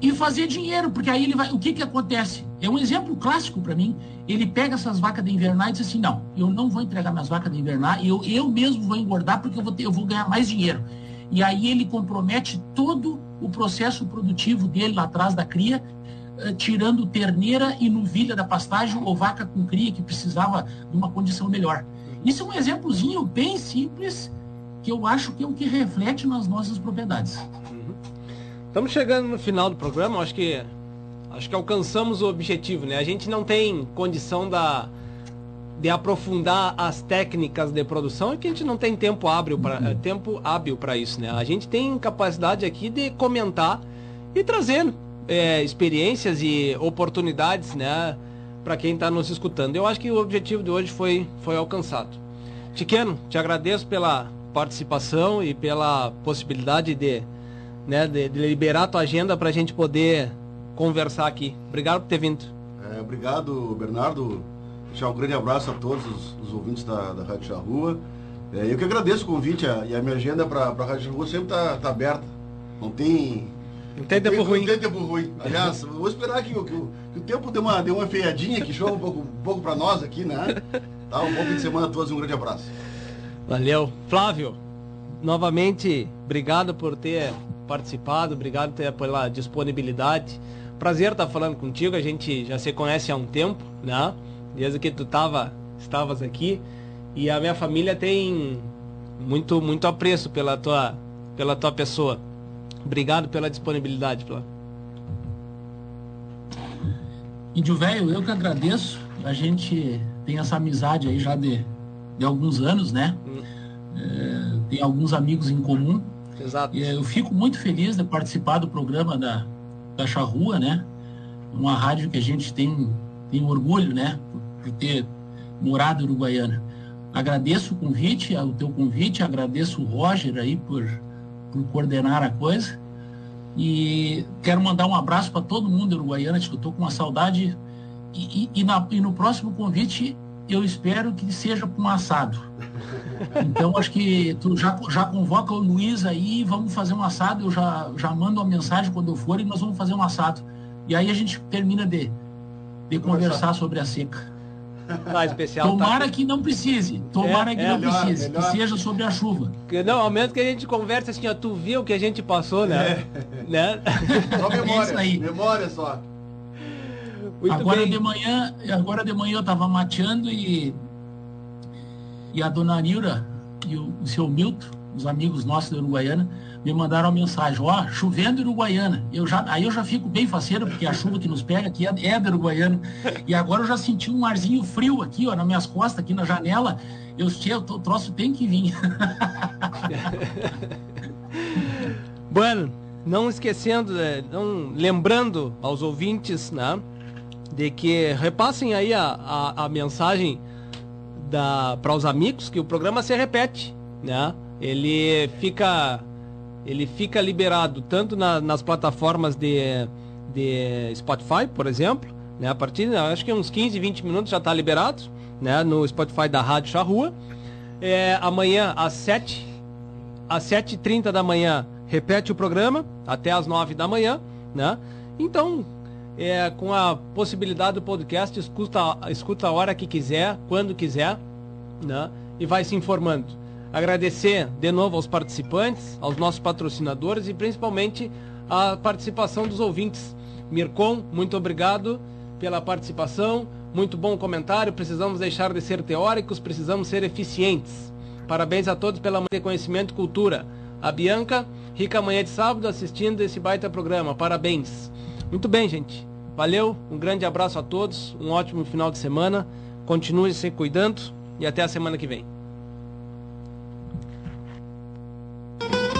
E fazer dinheiro, porque aí ele vai. O que que acontece? É um exemplo clássico para mim. Ele pega essas vacas de invernar e diz assim: não, eu não vou entregar minhas vacas de invernar, eu, eu mesmo vou engordar porque eu vou, ter, eu vou ganhar mais dinheiro e aí ele compromete todo o processo produtivo dele lá atrás da cria, eh, tirando terneira e novilha da pastagem ou vaca com cria que precisava de uma condição melhor. Isso é um exemplozinho bem simples que eu acho que é o que reflete nas nossas propriedades. Uhum. Estamos chegando no final do programa, acho que acho que alcançamos o objetivo, né? A gente não tem condição da de aprofundar as técnicas de produção é que a gente não tem tempo hábil para uhum. tempo hábil para isso, né? A gente tem capacidade aqui de comentar e trazer é, experiências e oportunidades, né, para quem está nos escutando. Eu acho que o objetivo de hoje foi foi alcançado. Tiqueno, te agradeço pela participação e pela possibilidade de, né, de, de liberar a tua agenda para a gente poder conversar aqui. Obrigado por ter vindo. É, obrigado, Bernardo Deixar um grande abraço a todos os, os ouvintes da, da Rádio Charrua. É, eu que agradeço o convite a, e a minha agenda para a Rádio Charrua sempre está tá aberta. Não tem. Não tem tempo ruim. Não tem tempo ruim. Aliás, vou esperar que, que, que, que, o tempo dê uma, dê uma feiadinha, que chova um pouco, um pouco para nós aqui, né? Tá, um bom fim de semana a todos e um grande abraço. Valeu. Flávio, novamente, obrigado por ter participado, obrigado pela disponibilidade. Prazer estar falando contigo, a gente já se conhece há um tempo, né? desde que tu tava, estavas aqui. E a minha família tem muito, muito apreço pela tua, pela tua pessoa. Obrigado pela disponibilidade, Flá. Índio Velho, eu que agradeço. A gente tem essa amizade aí já de, de alguns anos, né? Hum. É, tem alguns amigos em comum. Exato. E eu fico muito feliz de participar do programa da, da Charrua, né? Uma rádio que a gente tem, tem orgulho, né? por ter morado em Uruguaiana. Agradeço o convite, o teu convite, agradeço o Roger aí por, por coordenar a coisa. E quero mandar um abraço para todo mundo em Uruguaiana, que eu estou com uma saudade. E, e, e, na, e no próximo convite eu espero que seja com um assado. Então acho que tu já, já convoca o Luiz aí, vamos fazer um assado, eu já, já mando uma mensagem quando eu for e nós vamos fazer um assado. E aí a gente termina de, de conversar sobre a seca. Tá especial. Tomara tá... que não precise. Tomara É, que é, não melhor, precise. melhor. Que seja sobre a chuva. Porque, Não, ao menos que a gente conversa assim, ó, tu viu o que a gente passou, né? né? Só memória. Isso aí. Memória só. Muito agora bem. de manhã, agora de manhã eu estava mateando e e a dona Nilda e o, o seu Milton, os amigos nossos da Uruguaiana, me mandaram uma mensagem, ó, chovendo em Uruguaiana. Eu já, aí eu já fico bem faceiro, porque a chuva que nos pega aqui é, é da Uruguaiana. E agora eu já senti um arzinho frio aqui, ó, nas minhas costas, aqui na janela. Eu sei, o troço tem que vir. Bueno, não esquecendo, eh, não lembrando aos ouvintes, né, de que repassem aí a, a, a mensagem para os amigos que o programa se repete, né? Ele fica ele fica liberado tanto na- nas plataformas de, de Spotify, por exemplo, né? A partir, acho que uns 15, 20 minutos já está liberado, né? No Spotify da Rádio Charrua. É, amanhã às 7 às 7h30 da manhã repete o programa, até às 9 da manhã, né? Então, é, com a possibilidade do podcast, escuta, escuta a hora que quiser, quando quiser, né? E vai se informando. Agradecer de novo aos participantes, aos nossos patrocinadores e principalmente a participação dos ouvintes. Mircon, muito obrigado pela participação. Muito bom comentário. Precisamos deixar de ser teóricos, precisamos ser eficientes. Parabéns a todos pela manhã de conhecimento e cultura. A Bianca, rica manhã de sábado assistindo esse baita programa. Parabéns. Muito bem, gente. Valeu, um grande abraço a todos, um ótimo final de semana. Continue se cuidando e até a semana que vem.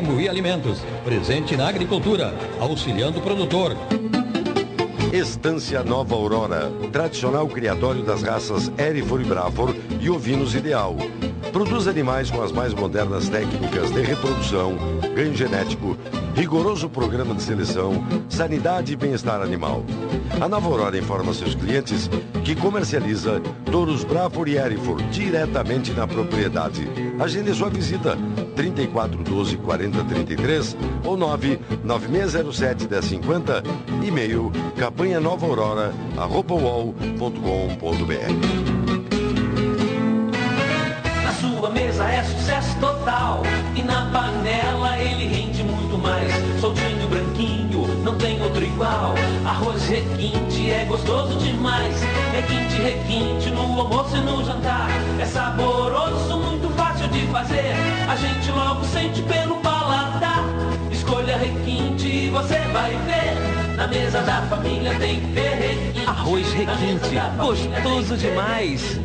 Alimentos, presente na agricultura, auxiliando o produtor. Estância Nova Aurora, tradicional criatório das raças Erifor e Brafor e ovinos ideal. Produz animais com as mais modernas técnicas de reprodução, ganho genético, rigoroso programa de seleção, sanidade e bem-estar animal. A Nova Aurora informa seus clientes que comercializa touros Brafor e Erifor diretamente na propriedade. Agende sua visita 34 12 40 33 ou 9 9607 1050 e-mail campanha nova aurora arroba Na sua mesa é sucesso total. E na panela ele rende muito mais. Soltinho, branquinho, não tem outro igual. Arroz requinte é gostoso demais. Requinte, requinte no almoço e no jantar. É saboroso, muito fácil de fazer. A gente logo sente pelo paladar. Escolha requinte e você vai ver. Na mesa da família tem perrequinte. Arroz requinte, gostoso demais.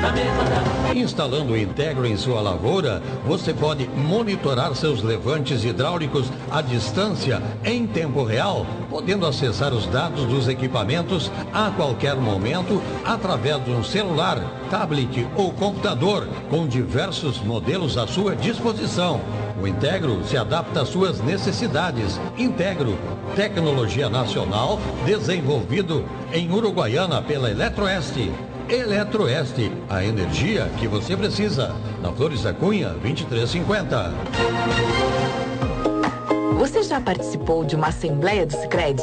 Na mesa da Instalando o Integro em sua lavoura, você pode monitorar seus levantes hidráulicos à distância, em tempo real, podendo acessar os dados dos equipamentos a qualquer momento através de um celular, tablet ou computador, com diversos modelos à sua disposição. O Integro se adapta às suas necessidades. Integro, tecnologia nacional desenvolvido em Uruguaiana pela Eletroeste. Eletroeste, a energia que você precisa. Na Flores da Cunha, 2350. Você já participou de uma assembleia do Sicredi?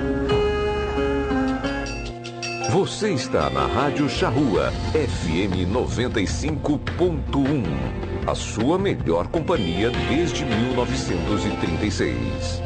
Você está na Rádio Charrua, FM 95.1. A sua melhor companhia desde 1936.